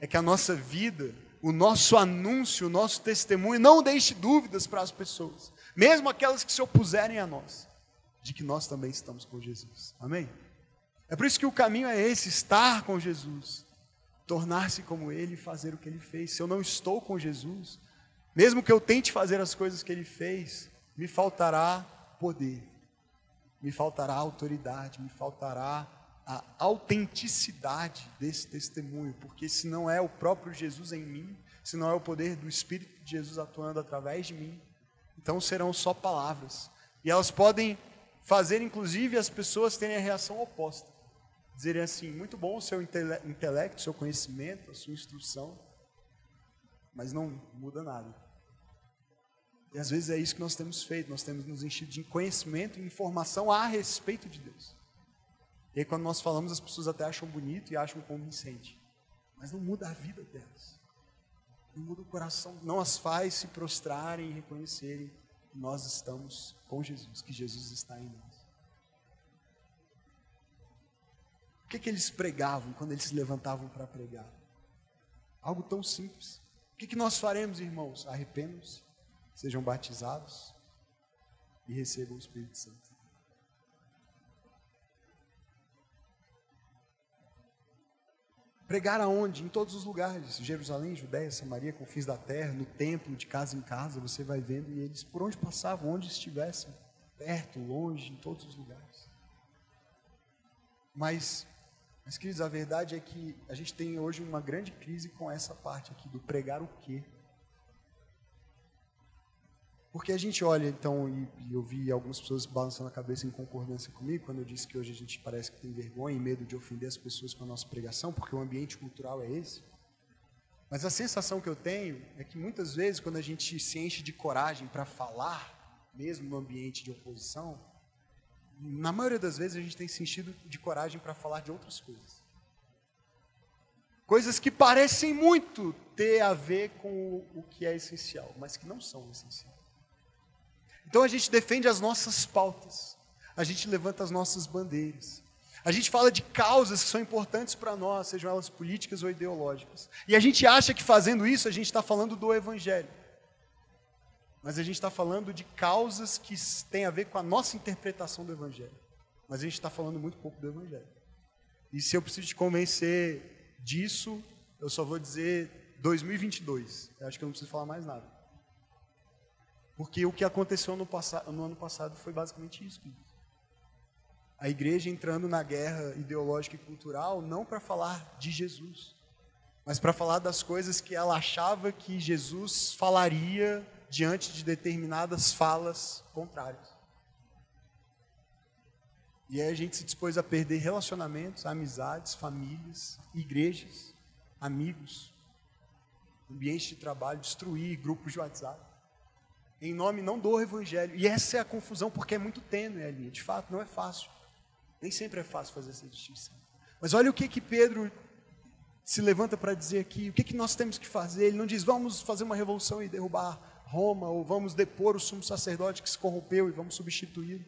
É que a nossa vida, o nosso anúncio, o nosso testemunho, não deixe dúvidas para as pessoas, mesmo aquelas que se opuserem a nós, de que nós também estamos com Jesus. Amém? É por isso que o caminho é esse, estar com Jesus. tornar-se como Ele e fazer o que Ele fez. Se eu não estou com Jesus, mesmo que eu tente fazer as coisas que Ele fez, me faltará poder, me faltará autoridade, me faltará a autenticidade desse testemunho, porque se não é o próprio Jesus em mim, se não é o poder do Espírito de Jesus atuando através de mim, então serão só palavras. E elas podem fazer, inclusive, as pessoas terem a reação oposta. Dizerem assim: muito bom o seu intelecto, o seu conhecimento, a sua instrução, mas não muda nada. E às vezes é isso que nós temos feito, nós temos nos enchido de conhecimento e informação a respeito de Deus. E aí, quando nós falamos, as pessoas até acham bonito e acham convincente, mas não muda a vida delas, não muda o coração, não as faz se prostrarem e reconhecerem que nós estamos com Jesus, que Jesus está em nós. O que, que eles pregavam quando eles se levantavam para pregar? Algo tão simples. O que, que nós faremos, irmãos? Arrependam-se, sejam batizados e recebam o Espírito Santo. Pregar aonde? Em todos os lugares. Jerusalém, Judéia, Samaria, confins da terra, no templo, de casa em casa, você vai vendo e eles por onde passavam, onde estivessem, perto, longe, em todos os lugares. Mas mas, queridos, a verdade é que a gente tem hoje uma grande crise com essa parte aqui do pregar o quê? Porque a gente olha, então, e, e eu vi algumas pessoas balançando a cabeça em concordância comigo, quando eu disse que hoje a gente parece que tem vergonha e medo de ofender as pessoas com a nossa pregação, porque o ambiente cultural é esse. Mas a sensação que eu tenho é que muitas vezes, quando a gente se enche de coragem para falar, mesmo no ambiente de oposição, na maioria das vezes a gente tem sentido de coragem para falar de outras coisas. Coisas que parecem muito ter a ver com o que é essencial, mas que não são essenciais. Então a gente defende as nossas pautas, a gente levanta as nossas bandeiras, a gente fala de causas que são importantes para nós, sejam elas políticas ou ideológicas. E a gente acha que fazendo isso a gente está falando do Evangelho mas a gente está falando de causas que têm a ver com a nossa interpretação do Evangelho. Mas a gente está falando muito pouco do Evangelho. E se eu preciso te convencer disso, eu só vou dizer 2022. Eu acho que eu não preciso falar mais nada. Porque o que aconteceu no, no ano passado foi basicamente isso. A igreja entrando na guerra ideológica e cultural, não para falar de Jesus, mas para falar das coisas que ela achava que Jesus falaria diante de determinadas falas contrárias. E aí a gente se dispôs a perder relacionamentos, amizades, famílias, igrejas, amigos, ambiente de trabalho, destruir grupos de WhatsApp. Em nome não do evangelho. E essa é a confusão, porque é muito tênue a linha. De fato, não é fácil. Nem sempre é fácil fazer essa distinção. Mas olha o que que Pedro se levanta para dizer aqui, o que que nós temos que fazer? Ele não diz, vamos fazer uma revolução e derrubar Roma, ou vamos depor o sumo sacerdote que se corrompeu e vamos substituí-lo.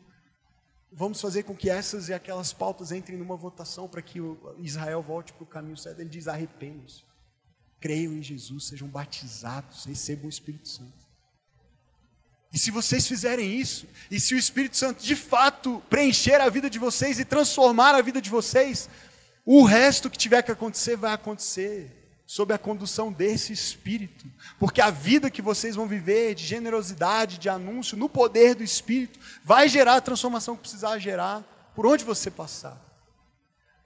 Vamos fazer com que essas e aquelas pautas entrem numa votação para que Israel volte para o caminho certo. Ele diz: arrependam-se, creiam em Jesus, sejam batizados, recebam o Espírito Santo. E se vocês fizerem isso, e se o Espírito Santo de fato preencher a vida de vocês e transformar a vida de vocês, o resto que tiver que acontecer vai acontecer sob a condução desse Espírito, porque a vida que vocês vão viver de generosidade, de anúncio, no poder do Espírito, vai gerar a transformação que precisar gerar por onde você passar.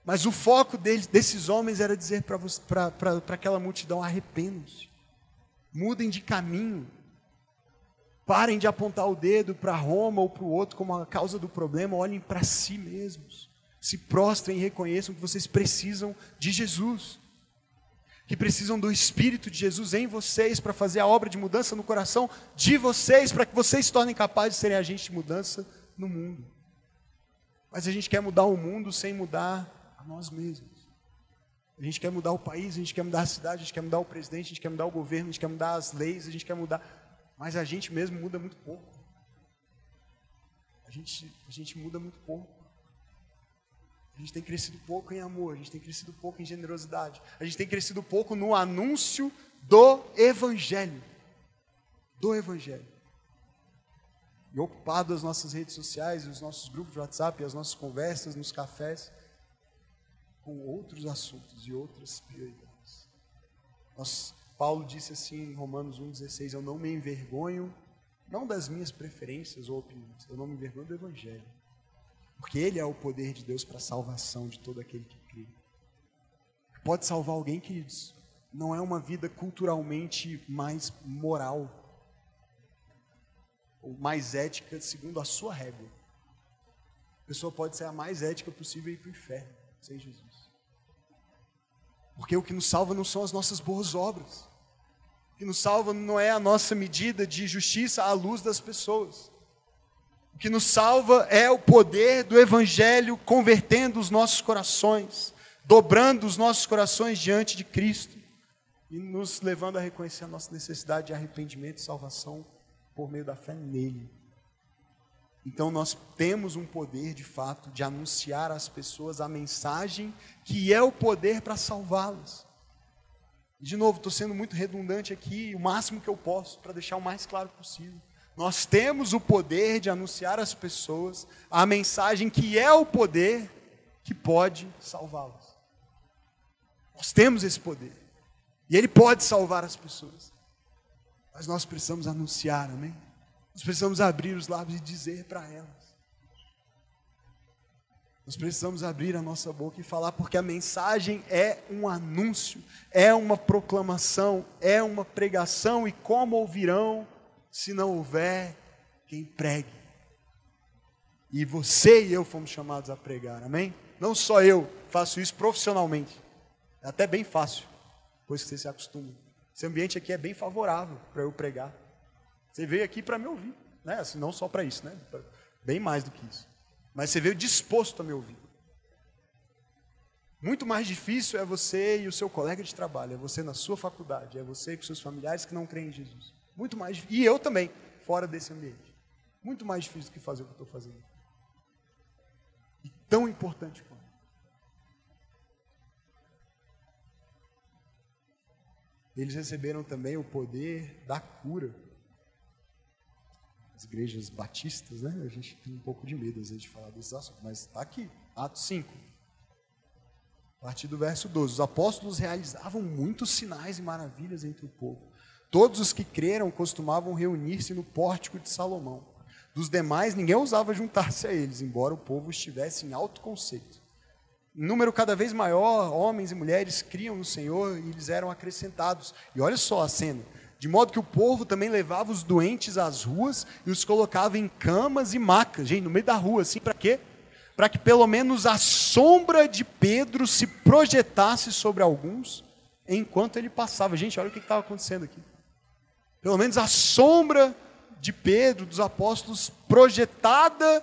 Mas o foco deles, desses homens era dizer para aquela multidão: arrependam-se, mudem de caminho, parem de apontar o dedo para Roma ou para o outro como a causa do problema, olhem para si mesmos, se prostrem e reconheçam que vocês precisam de Jesus que precisam do Espírito de Jesus em vocês para fazer a obra de mudança no coração de vocês, para que vocês se tornem capazes de serem agentes de mudança no mundo. Mas a gente quer mudar o mundo sem mudar a nós mesmos. A gente quer mudar o país, a gente quer mudar a cidade, a gente quer mudar o presidente, a gente quer mudar o governo, a gente quer mudar as leis, a gente quer mudar. Mas a gente mesmo muda muito pouco. A gente, a gente muda muito pouco. A gente tem crescido pouco em amor, a gente tem crescido pouco em generosidade, a gente tem crescido pouco no anúncio do Evangelho. Do Evangelho. E ocupado as nossas redes sociais, os nossos grupos de WhatsApp, as nossas conversas nos cafés, com outros assuntos e outras prioridades. Nós, Paulo disse assim em Romanos 1,16: Eu não me envergonho, não das minhas preferências ou opiniões, eu não me envergonho do Evangelho. Porque ele é o poder de Deus para a salvação de todo aquele que crê. Pode salvar alguém, queridos. Não é uma vida culturalmente mais moral ou mais ética segundo a sua régua. A pessoa pode ser a mais ética possível e ir para o inferno sem Jesus. Porque o que nos salva não são as nossas boas obras. Que nos salva não é a nossa medida de justiça à luz das pessoas. O que nos salva é o poder do Evangelho convertendo os nossos corações, dobrando os nossos corações diante de Cristo e nos levando a reconhecer a nossa necessidade de arrependimento e salvação por meio da fé nele. Então nós temos um poder de fato de anunciar às pessoas a mensagem que é o poder para salvá-las. De novo, estou sendo muito redundante aqui, o máximo que eu posso para deixar o mais claro possível. Nós temos o poder de anunciar às pessoas a mensagem que é o poder que pode salvá-las. Nós temos esse poder. E ele pode salvar as pessoas. Mas nós precisamos anunciar, amém? Nós precisamos abrir os lábios e dizer para elas. Nós precisamos abrir a nossa boca e falar, porque a mensagem é um anúncio, é uma proclamação, é uma pregação, e como ouvirão se não houver quem pregue? E você e eu fomos chamados a pregar, amém? Não só eu faço isso profissionalmente, é até bem fácil, depois que você se acostuma. Esse ambiente aqui é bem favorável para eu pregar. Você veio aqui para me ouvir, né? Assim, não só para isso, né? Bem mais do que isso. Mas você veio disposto a me ouvir. Muito mais difícil é você e o seu colega de trabalho, é você na sua faculdade, é você com seus familiares que não creem em Jesus. Muito mais e eu também, fora desse ambiente. Muito mais difícil do que fazer o que estou fazendo. E tão importante quanto. Eles receberam também o poder da cura as igrejas batistas, né? A gente tem um pouco de medo às vezes de falar desses assuntos, mas está aqui, Atos 5. A partir do verso 12, os apóstolos realizavam muitos sinais e maravilhas entre o povo. Todos os que creram costumavam reunir-se no pórtico de Salomão. Dos demais, ninguém ousava juntar-se a eles, embora o povo estivesse em alto conceito. Número cada vez maior, homens e mulheres criam no Senhor e eles eram acrescentados. E olha só a cena: de modo que o povo também levava os doentes às ruas e os colocava em camas e macas, gente, no meio da rua, assim, para quê? Para que pelo menos a sombra de Pedro se projetasse sobre alguns enquanto ele passava. Gente, olha o que estava acontecendo aqui. Pelo menos a sombra de Pedro, dos apóstolos, projetada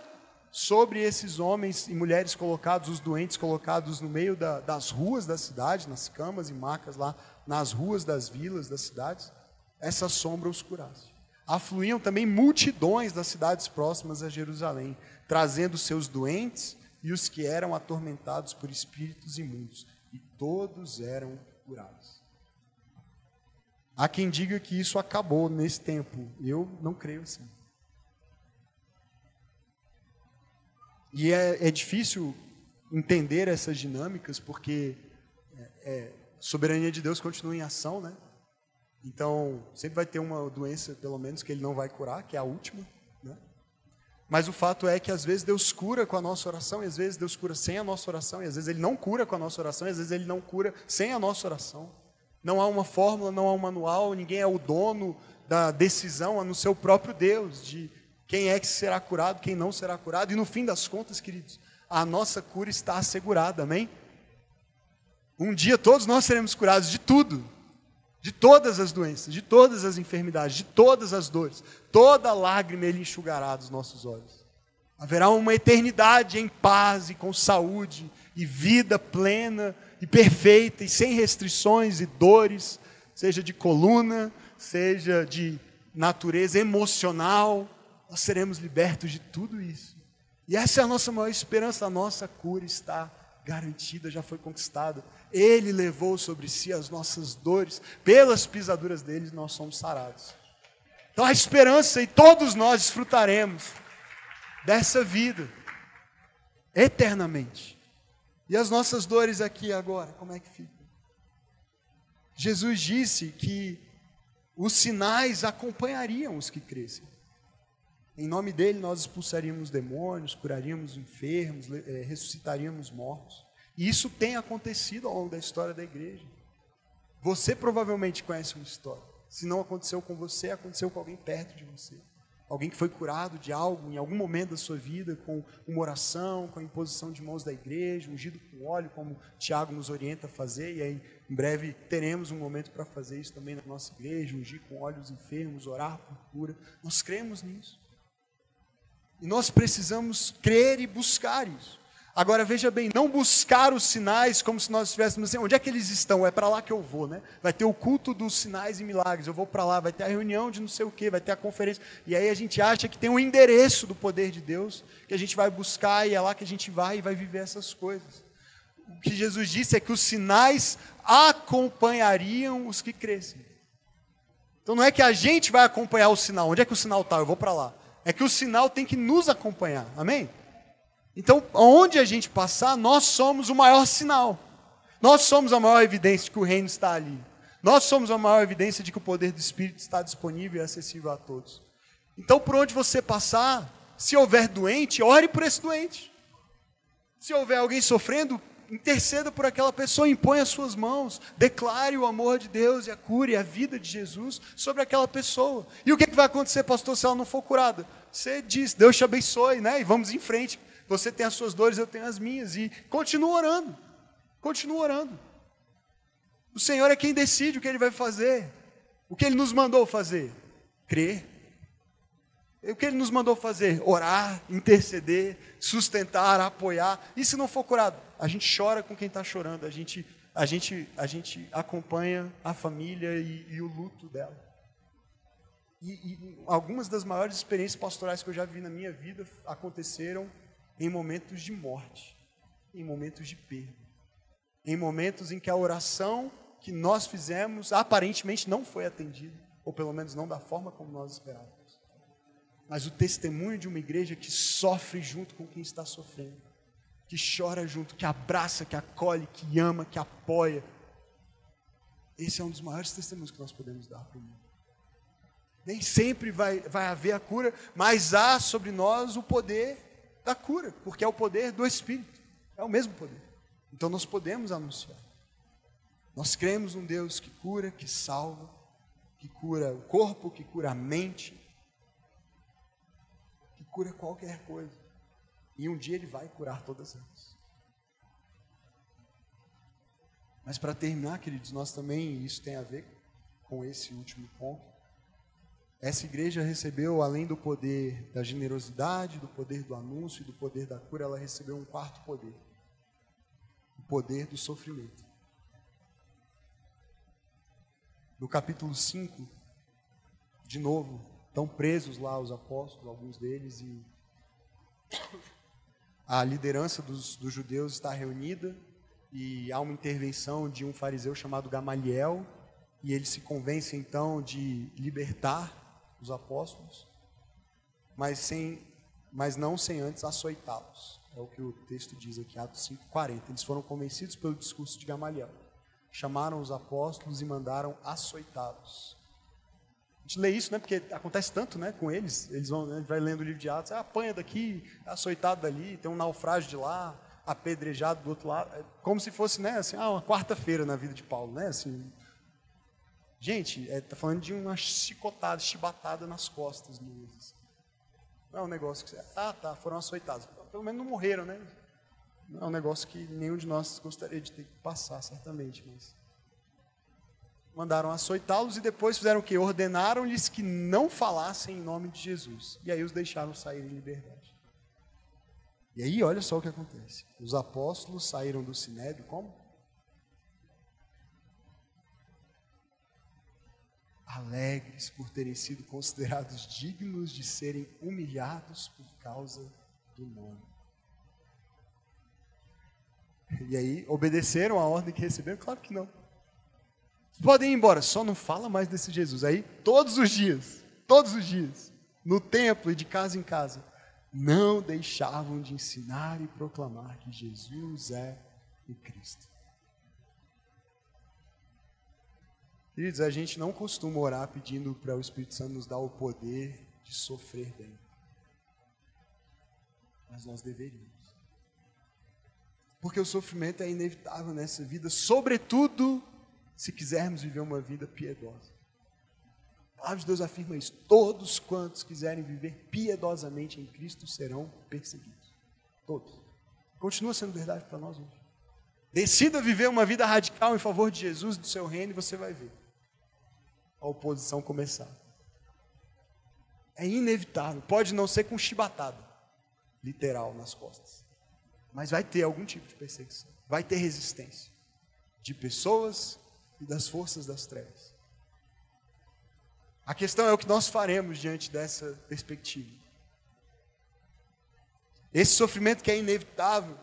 sobre esses homens e mulheres colocados, os doentes colocados no meio da, das ruas da cidade, nas camas e macas lá, nas ruas das vilas das cidades essa sombra os curasse. Afluíam também multidões das cidades próximas a Jerusalém, trazendo seus doentes e os que eram atormentados por espíritos imundos, e todos eram curados. Há quem diga que isso acabou nesse tempo. Eu não creio assim. E é, é difícil entender essas dinâmicas, porque é, é, a soberania de Deus continua em ação, né? Então, sempre vai ter uma doença, pelo menos, que ele não vai curar, que é a última. Né? Mas o fato é que às vezes Deus cura com a nossa oração, e às vezes Deus cura sem a nossa oração, e às vezes Ele não cura com a nossa oração, e às vezes Ele não cura sem a nossa oração. Não há uma fórmula, não há um manual, ninguém é o dono da decisão, a no seu próprio Deus, de quem é que será curado, quem não será curado. E no fim das contas, queridos, a nossa cura está assegurada, amém? Um dia todos nós seremos curados de tudo, de todas as doenças, de todas as enfermidades, de todas as dores. Toda lágrima ele enxugará dos nossos olhos. Haverá uma eternidade em paz e com saúde e vida plena e perfeita e sem restrições e dores, seja de coluna, seja de natureza emocional. Nós seremos libertos de tudo isso. E essa é a nossa maior esperança, a nossa cura está garantida, já foi conquistada. Ele levou sobre si as nossas dores, pelas pisaduras dele nós somos sarados. Então a esperança e todos nós desfrutaremos dessa vida eternamente. E as nossas dores aqui agora, como é que ficam? Jesus disse que os sinais acompanhariam os que crescem. Em nome dele, nós expulsaríamos demônios, curaríamos enfermos, é, ressuscitaríamos mortos. E isso tem acontecido ao longo da história da igreja. Você provavelmente conhece uma história. Se não aconteceu com você, aconteceu com alguém perto de você. Alguém que foi curado de algo em algum momento da sua vida, com uma oração, com a imposição de mãos da igreja, ungido com óleo, como Tiago nos orienta a fazer, e aí em breve teremos um momento para fazer isso também na nossa igreja, ungir com óleo os enfermos, orar por cura. Nós cremos nisso. E nós precisamos crer e buscar isso. Agora veja bem, não buscar os sinais como se nós estivéssemos assim, onde é que eles estão? É para lá que eu vou, né? Vai ter o culto dos sinais e milagres, eu vou para lá, vai ter a reunião de não sei o que, vai ter a conferência. E aí a gente acha que tem um endereço do poder de Deus, que a gente vai buscar e é lá que a gente vai e vai viver essas coisas. O que Jesus disse é que os sinais acompanhariam os que crescem. Então não é que a gente vai acompanhar o sinal, onde é que o sinal está? Eu vou para lá. É que o sinal tem que nos acompanhar, amém? Então, onde a gente passar, nós somos o maior sinal. Nós somos a maior evidência de que o reino está ali. Nós somos a maior evidência de que o poder do Espírito está disponível e acessível a todos. Então, por onde você passar, se houver doente, ore por esse doente. Se houver alguém sofrendo, interceda por aquela pessoa, impõe as suas mãos, declare o amor de Deus e a cura e a vida de Jesus sobre aquela pessoa. E o que, vai acontecer, pastor, se ela não for curada? Você diz, Deus te abençoe, né? E vamos em frente. Você tem as suas dores, eu tenho as minhas. E continua orando. Continua orando. O Senhor é quem decide o que Ele vai fazer. O que Ele nos mandou fazer? Crer. O que Ele nos mandou fazer? Orar, interceder, sustentar, apoiar. E se não for curado? A gente chora com quem está chorando. A gente, a, gente, a gente acompanha a família e, e o luto dela. E, e algumas das maiores experiências pastorais que eu já vi na minha vida aconteceram em momentos de morte, em momentos de perda, em momentos em que a oração que nós fizemos aparentemente não foi atendida, ou pelo menos não da forma como nós esperávamos. Mas o testemunho de uma igreja que sofre junto com quem está sofrendo, que chora junto, que abraça, que acolhe, que ama, que apoia. Esse é um dos maiores testemunhos que nós podemos dar para o mundo. Nem sempre vai, vai haver a cura, mas há sobre nós o poder da cura, porque é o poder do Espírito, é o mesmo poder. Então nós podemos anunciar. Nós cremos num Deus que cura, que salva, que cura o corpo, que cura a mente, que cura qualquer coisa. E um dia Ele vai curar todas elas. Mas para terminar, queridos, nós também, isso tem a ver com esse último ponto, essa igreja recebeu, além do poder da generosidade, do poder do anúncio e do poder da cura, ela recebeu um quarto poder: o poder do sofrimento. No capítulo 5, de novo, estão presos lá os apóstolos, alguns deles, e a liderança dos, dos judeus está reunida e há uma intervenção de um fariseu chamado Gamaliel, e ele se convence então de libertar os apóstolos, mas, sem, mas não sem antes açoitá-los. É o que o texto diz aqui, Atos 5,40. Eles foram convencidos pelo discurso de Gamaliel. Chamaram os apóstolos e mandaram açoitá-los. A gente lê isso, né? Porque acontece tanto, né? Com eles. Eles vão, né, vai lendo o livro de Atos, ah, apanha daqui, açoitado dali, tem um naufrágio de lá, apedrejado do outro lado. É como se fosse, né? Assim, ah, uma quarta-feira na vida de Paulo, né? Assim, Gente, está é, tá falando de uma chicotada, chibatada nas costas mesmo. Não é um negócio que você. Ah, tá, foram açoitados. Pelo menos não morreram, né? Não é um negócio que nenhum de nós gostaria de ter que passar, certamente. Mas mandaram açoitá-los e depois fizeram o quê? Ordenaram-lhes que não falassem em nome de Jesus. E aí os deixaram sair em liberdade. E aí, olha só o que acontece. Os apóstolos saíram do sinédrio como? Alegres por terem sido considerados dignos de serem humilhados por causa do nome. E aí, obedeceram a ordem que receberam? Claro que não. Podem ir embora, só não fala mais desse Jesus. Aí, todos os dias, todos os dias, no templo e de casa em casa, não deixavam de ensinar e proclamar que Jesus é o Cristo. Queridos, a gente não costuma orar pedindo para o Espírito Santo nos dar o poder de sofrer bem. Mas nós deveríamos. Porque o sofrimento é inevitável nessa vida, sobretudo se quisermos viver uma vida piedosa. A palavra de Deus afirma isso: todos quantos quiserem viver piedosamente em Cristo serão perseguidos. Todos. Continua sendo verdade para nós hoje. Decida viver uma vida radical em favor de Jesus e do seu reino e você vai ver a oposição começar. É inevitável. Pode não ser com chibatada, literal, nas costas. Mas vai ter algum tipo de perseguição. Vai ter resistência de pessoas e das forças das trevas. A questão é o que nós faremos diante dessa perspectiva. Esse sofrimento que é inevitável,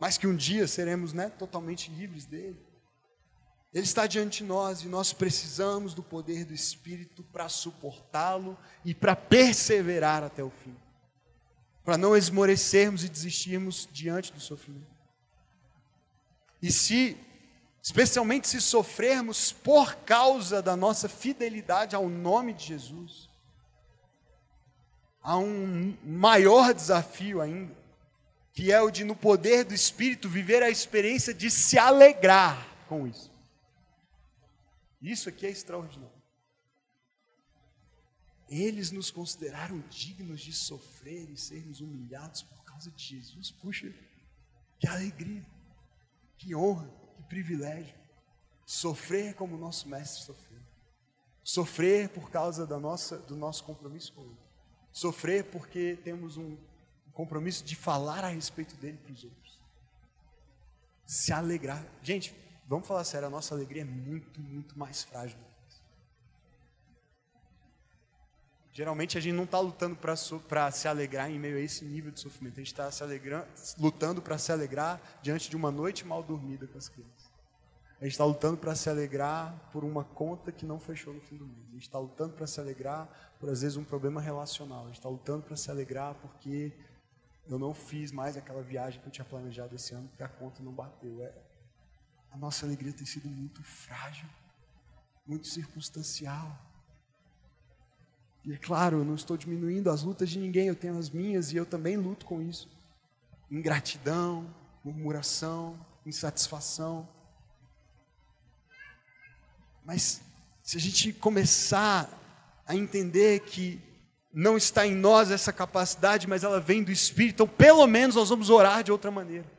mas que um dia seremos né, totalmente livres dele. Ele está diante de nós e nós precisamos do poder do Espírito para suportá-lo e para perseverar até o fim para não esmorecermos e desistirmos diante do sofrimento. E se, especialmente se sofrermos por causa da nossa fidelidade ao nome de Jesus, há um maior desafio ainda, que é o de, no poder do Espírito, viver a experiência de se alegrar com isso. Isso aqui é extraordinário. Eles nos consideraram dignos de sofrer e sermos humilhados por causa de Jesus. Puxa, que alegria, que honra, que privilégio. Sofrer como o nosso mestre sofreu. Sofrer por causa da nossa, do nosso compromisso com Ele. Sofrer porque temos um compromisso de falar a respeito dele para os outros. Se alegrar. Gente, vamos falar sério, a nossa alegria é muito, muito mais frágil Geralmente a gente não está lutando para se alegrar em meio a esse nível de sofrimento. A gente está lutando para se alegrar diante de uma noite mal dormida com as crianças. A gente está lutando para se alegrar por uma conta que não fechou no fim do mês. A gente está lutando para se alegrar por, às vezes, um problema relacional. A gente está lutando para se alegrar porque eu não fiz mais aquela viagem que eu tinha planejado esse ano porque a conta não bateu. É, a nossa alegria tem sido muito frágil, muito circunstancial. E é claro, eu não estou diminuindo as lutas de ninguém, eu tenho as minhas e eu também luto com isso. Ingratidão, murmuração, insatisfação. Mas se a gente começar a entender que não está em nós essa capacidade, mas ela vem do Espírito, então pelo menos nós vamos orar de outra maneira.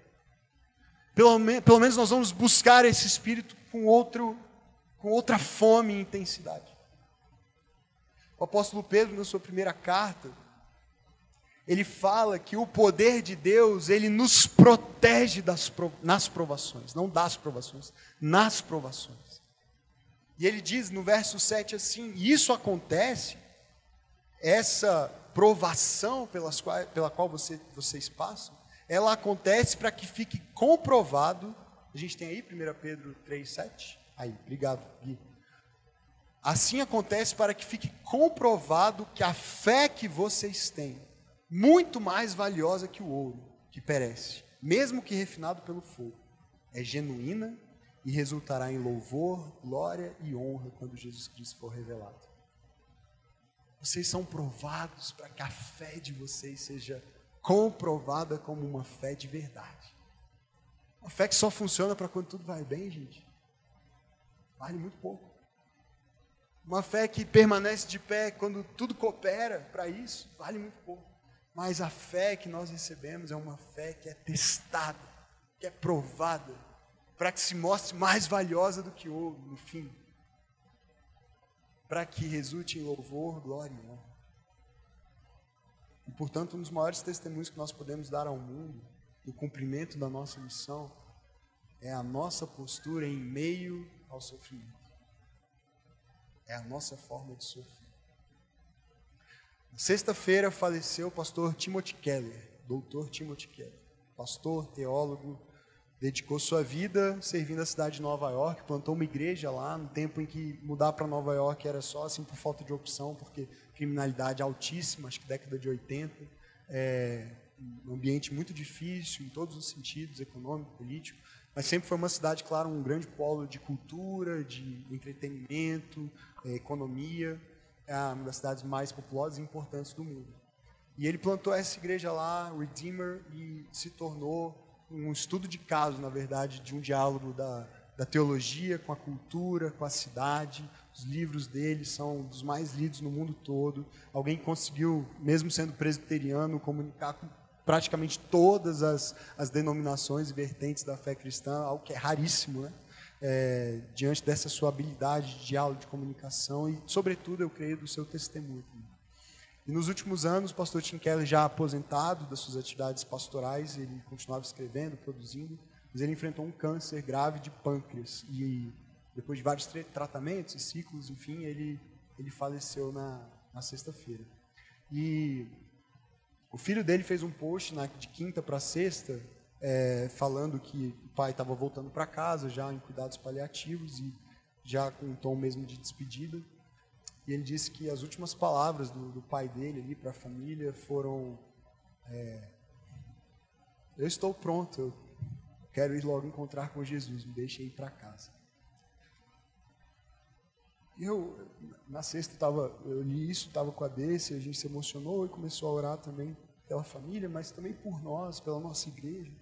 Pelo, pelo menos nós vamos buscar esse Espírito com, outro, com outra fome e intensidade. O apóstolo Pedro, na sua primeira carta, ele fala que o poder de Deus, ele nos protege das, nas provações, não das provações, nas provações. E ele diz no verso 7 assim: Isso acontece, essa provação pelas qual, pela qual você, vocês passam, ela acontece para que fique comprovado. A gente tem aí 1 Pedro 3, 7? Aí, obrigado, Gui. Assim acontece para que fique comprovado que a fé que vocês têm, muito mais valiosa que o ouro, que perece, mesmo que refinado pelo fogo, é genuína e resultará em louvor, glória e honra quando Jesus Cristo for revelado. Vocês são provados para que a fé de vocês seja comprovada como uma fé de verdade. Uma fé que só funciona para quando tudo vai bem, gente. Vale muito pouco. Uma fé que permanece de pé quando tudo coopera para isso, vale muito pouco. Mas a fé que nós recebemos é uma fé que é testada, que é provada, para que se mostre mais valiosa do que ouro no fim. Para que resulte em louvor, glória e honra. E portanto, um dos maiores testemunhos que nós podemos dar ao mundo, no cumprimento da nossa missão, é a nossa postura em meio ao sofrimento. É a nossa forma de sofrer. Sexta-feira faleceu o pastor Timothy Keller, doutor Timothy Keller, pastor, teólogo, dedicou sua vida servindo a cidade de Nova York, plantou uma igreja lá, no tempo em que mudar para Nova York era só assim por falta de opção, porque criminalidade altíssima, acho que década de 80, é, um ambiente muito difícil em todos os sentidos, econômico, político. Mas sempre foi uma cidade, claro, um grande polo de cultura, de entretenimento, eh, economia. É uma das cidades mais populosas e importantes do mundo. E ele plantou essa igreja lá, Redeemer, e se tornou um estudo de caso, na verdade, de um diálogo da, da teologia com a cultura, com a cidade. Os livros dele são dos mais lidos no mundo todo. Alguém conseguiu, mesmo sendo presbiteriano, comunicar com praticamente todas as, as denominações e vertentes da fé cristã, algo que é raríssimo, né? É, diante dessa sua habilidade de diálogo, de comunicação e, sobretudo, eu creio, do seu testemunho. E nos últimos anos, o pastor Tim Keller, já aposentado das suas atividades pastorais, ele continuava escrevendo, produzindo, mas ele enfrentou um câncer grave de pâncreas. E depois de vários tratamentos e ciclos, enfim, ele, ele faleceu na, na sexta-feira. E o filho dele fez um post na, de quinta para sexta, é, falando que o pai estava voltando para casa, já em cuidados paliativos e já com um tom mesmo de despedida. E ele disse que as últimas palavras do, do pai dele ali para a família foram: é, Eu estou pronto, eu quero ir logo encontrar com Jesus, me deixe ir para casa. Eu, na sexta, tava, eu li isso, estava com a Desse, a gente se emocionou e começou a orar também pela família, mas também por nós, pela nossa igreja.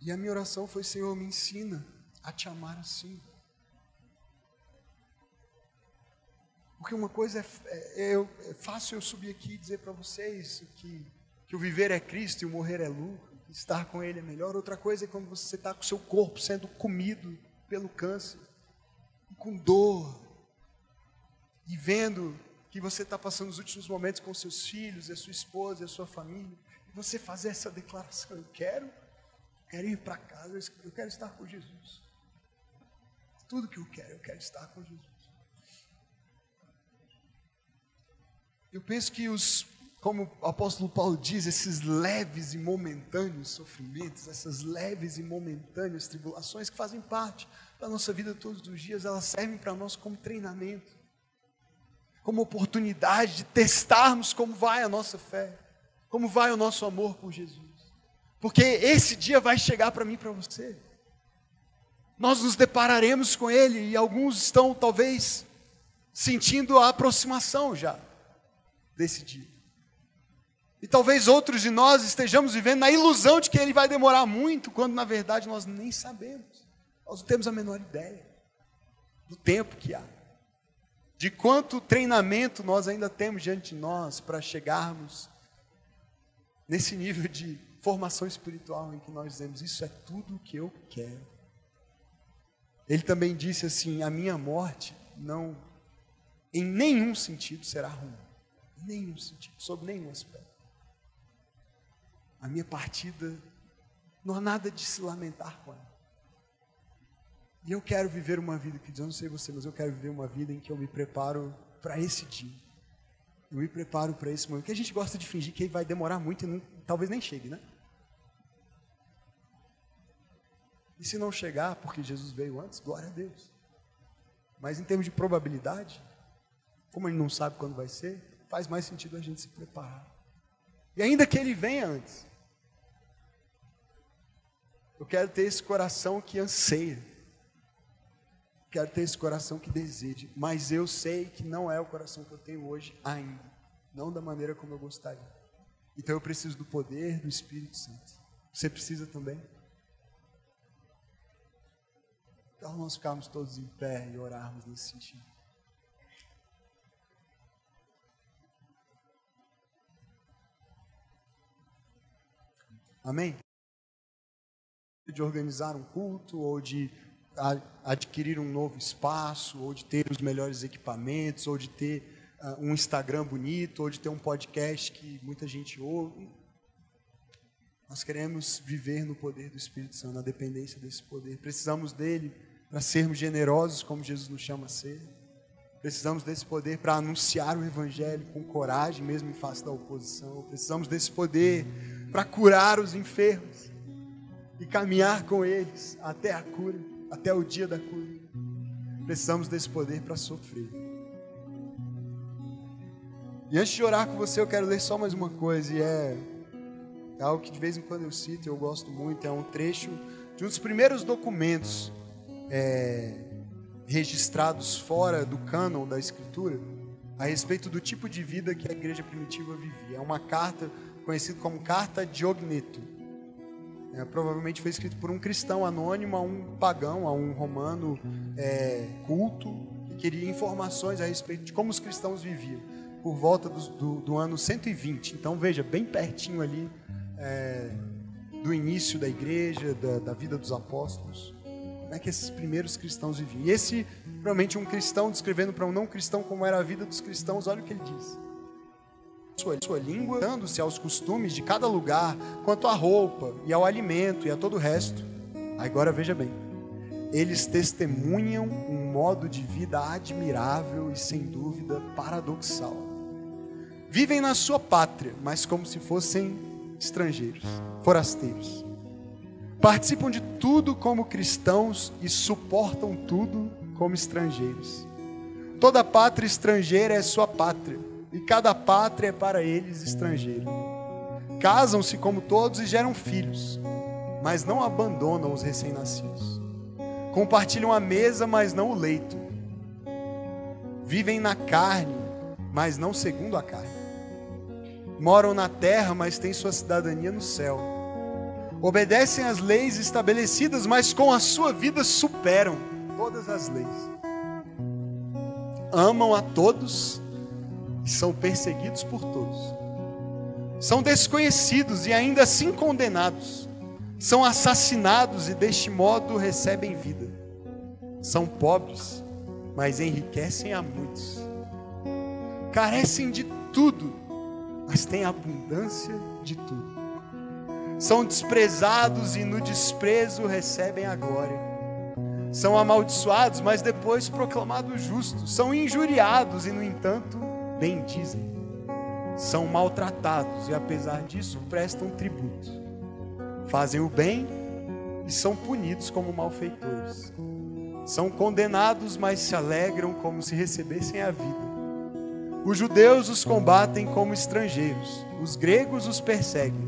E a minha oração foi: Senhor, me ensina a te amar assim. Porque uma coisa é, é, é, fácil eu subir aqui e dizer para vocês que, que o viver é Cristo e o morrer é lucro, que estar com Ele é melhor. Outra coisa é quando você está com o seu corpo sendo comido pelo câncer, com dor, e vendo que você está passando os últimos momentos com seus filhos, a sua esposa, a sua família, e você fazer essa declaração: Eu quero, quero ir para casa, eu quero estar com Jesus. Tudo que eu quero, eu quero estar com Jesus. Eu penso que os, como o apóstolo Paulo diz, esses leves e momentâneos sofrimentos, essas leves e momentâneas tribulações que fazem parte da nossa vida todos os dias, elas servem para nós como treinamento, como oportunidade de testarmos como vai a nossa fé, como vai o nosso amor por Jesus. Porque esse dia vai chegar para mim e para você. Nós nos depararemos com Ele e alguns estão talvez sentindo a aproximação já desse dia. E talvez outros de nós estejamos vivendo na ilusão de que ele vai demorar muito, quando na verdade nós nem sabemos. Nós não temos a menor ideia do tempo que há. De quanto treinamento nós ainda temos diante de nós para chegarmos nesse nível de formação espiritual em que nós dizemos: Isso é tudo o que eu quero. Ele também disse assim: A minha morte não, em nenhum sentido, será ruim nenhum sentido, sob nenhum aspecto. A minha partida não há nada de se lamentar com ela. E eu quero viver uma vida que, eu não sei você, mas eu quero viver uma vida em que eu me preparo para esse dia. Eu me preparo para esse momento. Que a gente gosta de fingir que vai demorar muito e não, talvez nem chegue, né? E se não chegar, porque Jesus veio antes, glória a Deus. Mas em termos de probabilidade, como ele não sabe quando vai ser, faz mais sentido a gente se preparar. E ainda que ele venha antes, eu quero ter esse coração que anseia, quero ter esse coração que deseja, mas eu sei que não é o coração que eu tenho hoje ainda, não da maneira como eu gostaria. Então eu preciso do poder do Espírito Santo. Você precisa também? Então nós ficarmos todos em pé e orarmos nesse sentido. Amém? De organizar um culto, ou de adquirir um novo espaço, ou de ter os melhores equipamentos, ou de ter uh, um Instagram bonito, ou de ter um podcast que muita gente ouve. Nós queremos viver no poder do Espírito Santo, na dependência desse poder. Precisamos dele para sermos generosos, como Jesus nos chama a ser. Precisamos desse poder para anunciar o Evangelho com coragem, mesmo em face da oposição. Precisamos desse poder para curar os enfermos e caminhar com eles até a cura, até o dia da cura. Precisamos desse poder para sofrer. E antes de orar com você, eu quero ler só mais uma coisa, e é É algo que de vez em quando eu cito, eu gosto muito. É um trecho de um dos primeiros documentos é, registrados fora do cânon da Escritura a respeito do tipo de vida que a igreja primitiva vivia. É uma carta conhecida como Carta de Ogneto. É, provavelmente foi escrito por um cristão anônimo a um pagão, a um romano é, culto, que queria informações a respeito de como os cristãos viviam, por volta do, do, do ano 120. Então, veja, bem pertinho ali é, do início da igreja, da, da vida dos apóstolos como é que esses primeiros cristãos viviam. E esse, provavelmente, um cristão descrevendo para um não cristão como era a vida dos cristãos, olha o que ele diz. Sua, sua língua, dando-se aos costumes de cada lugar, quanto à roupa e ao alimento e a todo o resto. Agora veja bem, eles testemunham um modo de vida admirável e sem dúvida paradoxal. Vivem na sua pátria, mas como se fossem estrangeiros, forasteiros Participam de tudo como cristãos e suportam tudo como estrangeiros. Toda pátria estrangeira é sua pátria, e cada pátria é para eles estrangeira. Casam-se como todos e geram filhos, mas não abandonam os recém-nascidos. Compartilham a mesa, mas não o leito. Vivem na carne, mas não segundo a carne. Moram na terra, mas têm sua cidadania no céu obedecem às leis estabelecidas, mas com a sua vida superam todas as leis. Amam a todos e são perseguidos por todos. São desconhecidos e ainda assim condenados. São assassinados e deste modo recebem vida. São pobres, mas enriquecem a muitos. Carecem de tudo, mas têm abundância de tudo são desprezados e no desprezo recebem a glória. São amaldiçoados, mas depois proclamados justos. São injuriados e, no entanto, bendizem. São maltratados e, apesar disso, prestam tributo. Fazem o bem e são punidos como malfeitores. São condenados, mas se alegram como se recebessem a vida. Os judeus os combatem como estrangeiros, os gregos os perseguem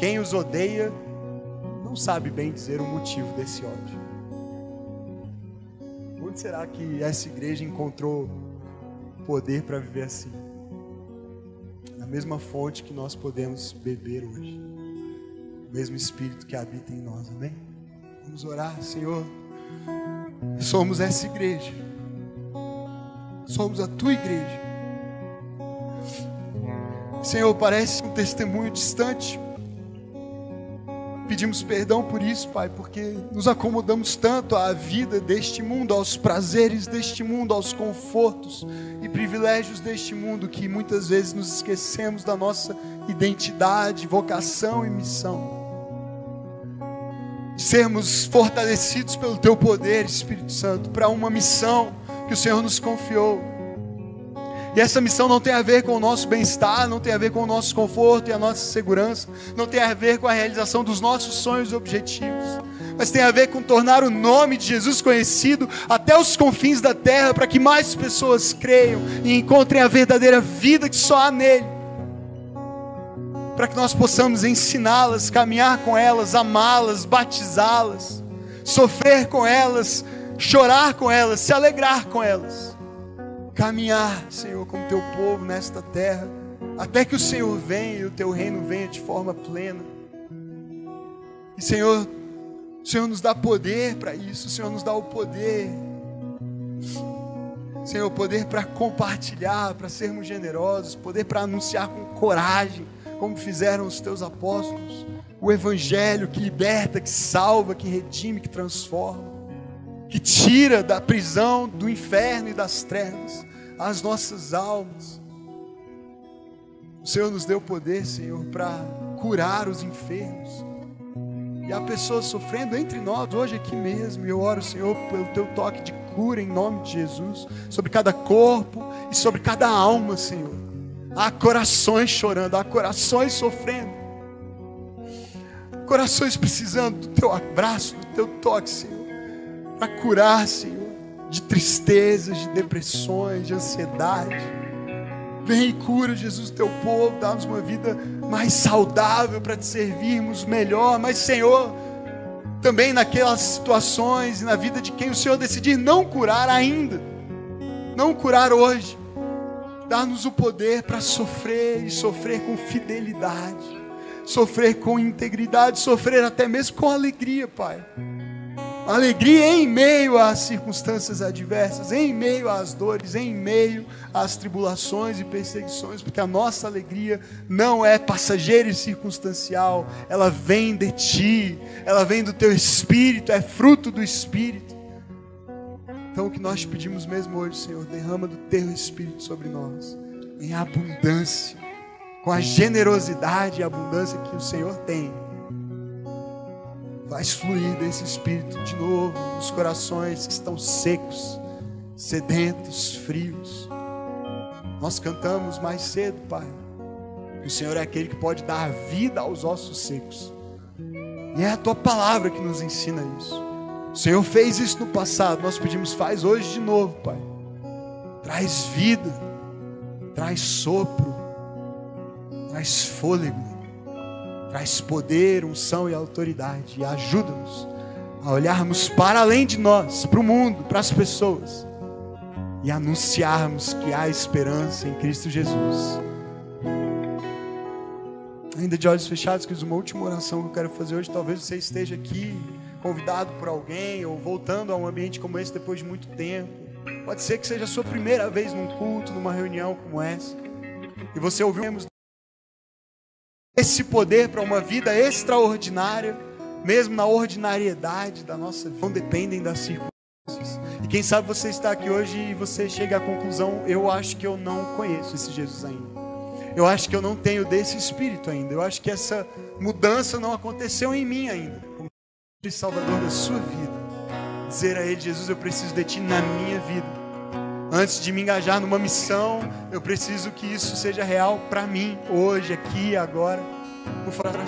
quem os odeia não sabe bem dizer o motivo desse ódio. Onde será que essa igreja encontrou poder para viver assim? Na mesma fonte que nós podemos beber hoje. O mesmo Espírito que habita em nós, amém? Vamos orar, Senhor. Somos essa igreja. Somos a tua igreja. Senhor, parece um testemunho distante pedimos perdão por isso, Pai, porque nos acomodamos tanto à vida deste mundo, aos prazeres deste mundo, aos confortos e privilégios deste mundo, que muitas vezes nos esquecemos da nossa identidade, vocação e missão. Sermos fortalecidos pelo Teu poder, Espírito Santo, para uma missão que o Senhor nos confiou e essa missão não tem a ver com o nosso bem-estar, não tem a ver com o nosso conforto e a nossa segurança, não tem a ver com a realização dos nossos sonhos e objetivos, mas tem a ver com tornar o nome de Jesus conhecido até os confins da terra, para que mais pessoas creiam e encontrem a verdadeira vida que só há nele. Para que nós possamos ensiná-las, caminhar com elas, amá-las, batizá-las, sofrer com elas, chorar com elas, se alegrar com elas caminhar, Senhor, como teu povo nesta terra, até que o Senhor venha e o teu reino venha de forma plena. E Senhor, o Senhor nos dá poder para isso, o Senhor nos dá o poder. Senhor, poder para compartilhar, para sermos generosos, poder para anunciar com coragem, como fizeram os teus apóstolos, o Evangelho que liberta, que salva, que redime, que transforma, que tira da prisão, do inferno e das trevas as nossas almas. O Senhor nos deu poder, Senhor, para curar os enfermos. E há pessoas sofrendo entre nós hoje aqui mesmo. Eu oro, Senhor, pelo teu toque de cura em nome de Jesus, sobre cada corpo e sobre cada alma, Senhor. Há corações chorando, há corações sofrendo. Corações precisando do teu abraço, do teu toque, Senhor, para curar, Senhor de tristezas, de depressões, de ansiedade. Vem e cura, Jesus, teu povo, dá-nos uma vida mais saudável para te servirmos melhor. Mas, Senhor, também naquelas situações e na vida de quem o Senhor decidir não curar ainda, não curar hoje, dá-nos o poder para sofrer e sofrer com fidelidade, sofrer com integridade, sofrer até mesmo com alegria, Pai alegria em meio às circunstâncias adversas, em meio às dores, em meio às tribulações e perseguições, porque a nossa alegria não é passageira e circunstancial, ela vem de ti, ela vem do teu espírito, é fruto do espírito. Então o que nós pedimos mesmo hoje, Senhor, derrama do teu espírito sobre nós, em abundância, com a generosidade e abundância que o Senhor tem Faz fluir desse Espírito de novo nos corações que estão secos, sedentos, frios. Nós cantamos mais cedo, Pai. O Senhor é aquele que pode dar vida aos ossos secos. E é a tua palavra que nos ensina isso. O Senhor fez isso no passado, nós pedimos, faz hoje de novo, Pai. Traz vida, traz sopro, traz fôlego traz poder, unção e autoridade e ajuda-nos a olharmos para além de nós, para o mundo, para as pessoas e anunciarmos que há esperança em Cristo Jesus. Ainda de olhos fechados, que uma última oração que eu quero fazer hoje. Talvez você esteja aqui convidado por alguém ou voltando a um ambiente como esse depois de muito tempo. Pode ser que seja a sua primeira vez num culto, numa reunião como essa. E você ouviu esse poder para uma vida extraordinária, mesmo na ordinariedade da nossa vida, não dependem das circunstâncias. E quem sabe você está aqui hoje e você chega à conclusão: eu acho que eu não conheço esse Jesus ainda. Eu acho que eu não tenho desse espírito ainda. Eu acho que essa mudança não aconteceu em mim ainda. Como Salvador da sua vida. Dizer a Ele: Jesus, eu preciso de Ti na minha vida. Antes de me engajar numa missão, eu preciso que isso seja real para mim, hoje, aqui, agora. Por favor,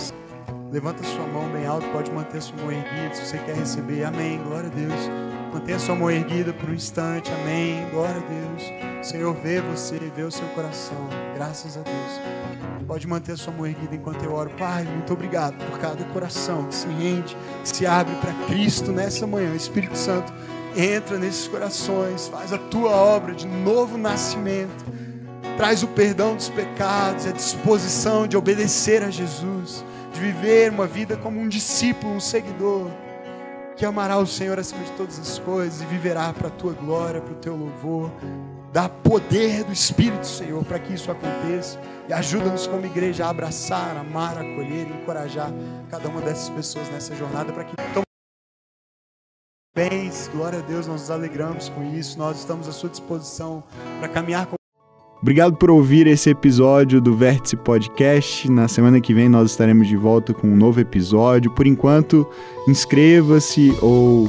levanta sua mão bem alto, pode manter sua mão erguida se você quer receber. Amém. Glória a Deus. Mantenha sua mão erguida por um instante. Amém. Glória a Deus. O Senhor vê você, vê o seu coração. Graças a Deus. Pode manter sua mão erguida enquanto eu oro. Pai, muito obrigado por cada coração que se rende, que se abre para Cristo nessa manhã. Espírito Santo, entra nesses corações, faz a tua obra de novo nascimento, traz o perdão dos pecados, a disposição de obedecer a Jesus, de viver uma vida como um discípulo, um seguidor, que amará o Senhor acima de todas as coisas e viverá para a tua glória, para o teu louvor. Dá poder do Espírito, Senhor, para que isso aconteça. E ajuda-nos como igreja a abraçar, amar, acolher encorajar cada uma dessas pessoas nessa jornada para que bens, glória a Deus, nós nos alegramos com isso, nós estamos à sua disposição para caminhar com Obrigado por ouvir esse episódio do Vértice Podcast. Na semana que vem nós estaremos de volta com um novo episódio. Por enquanto, inscreva-se ou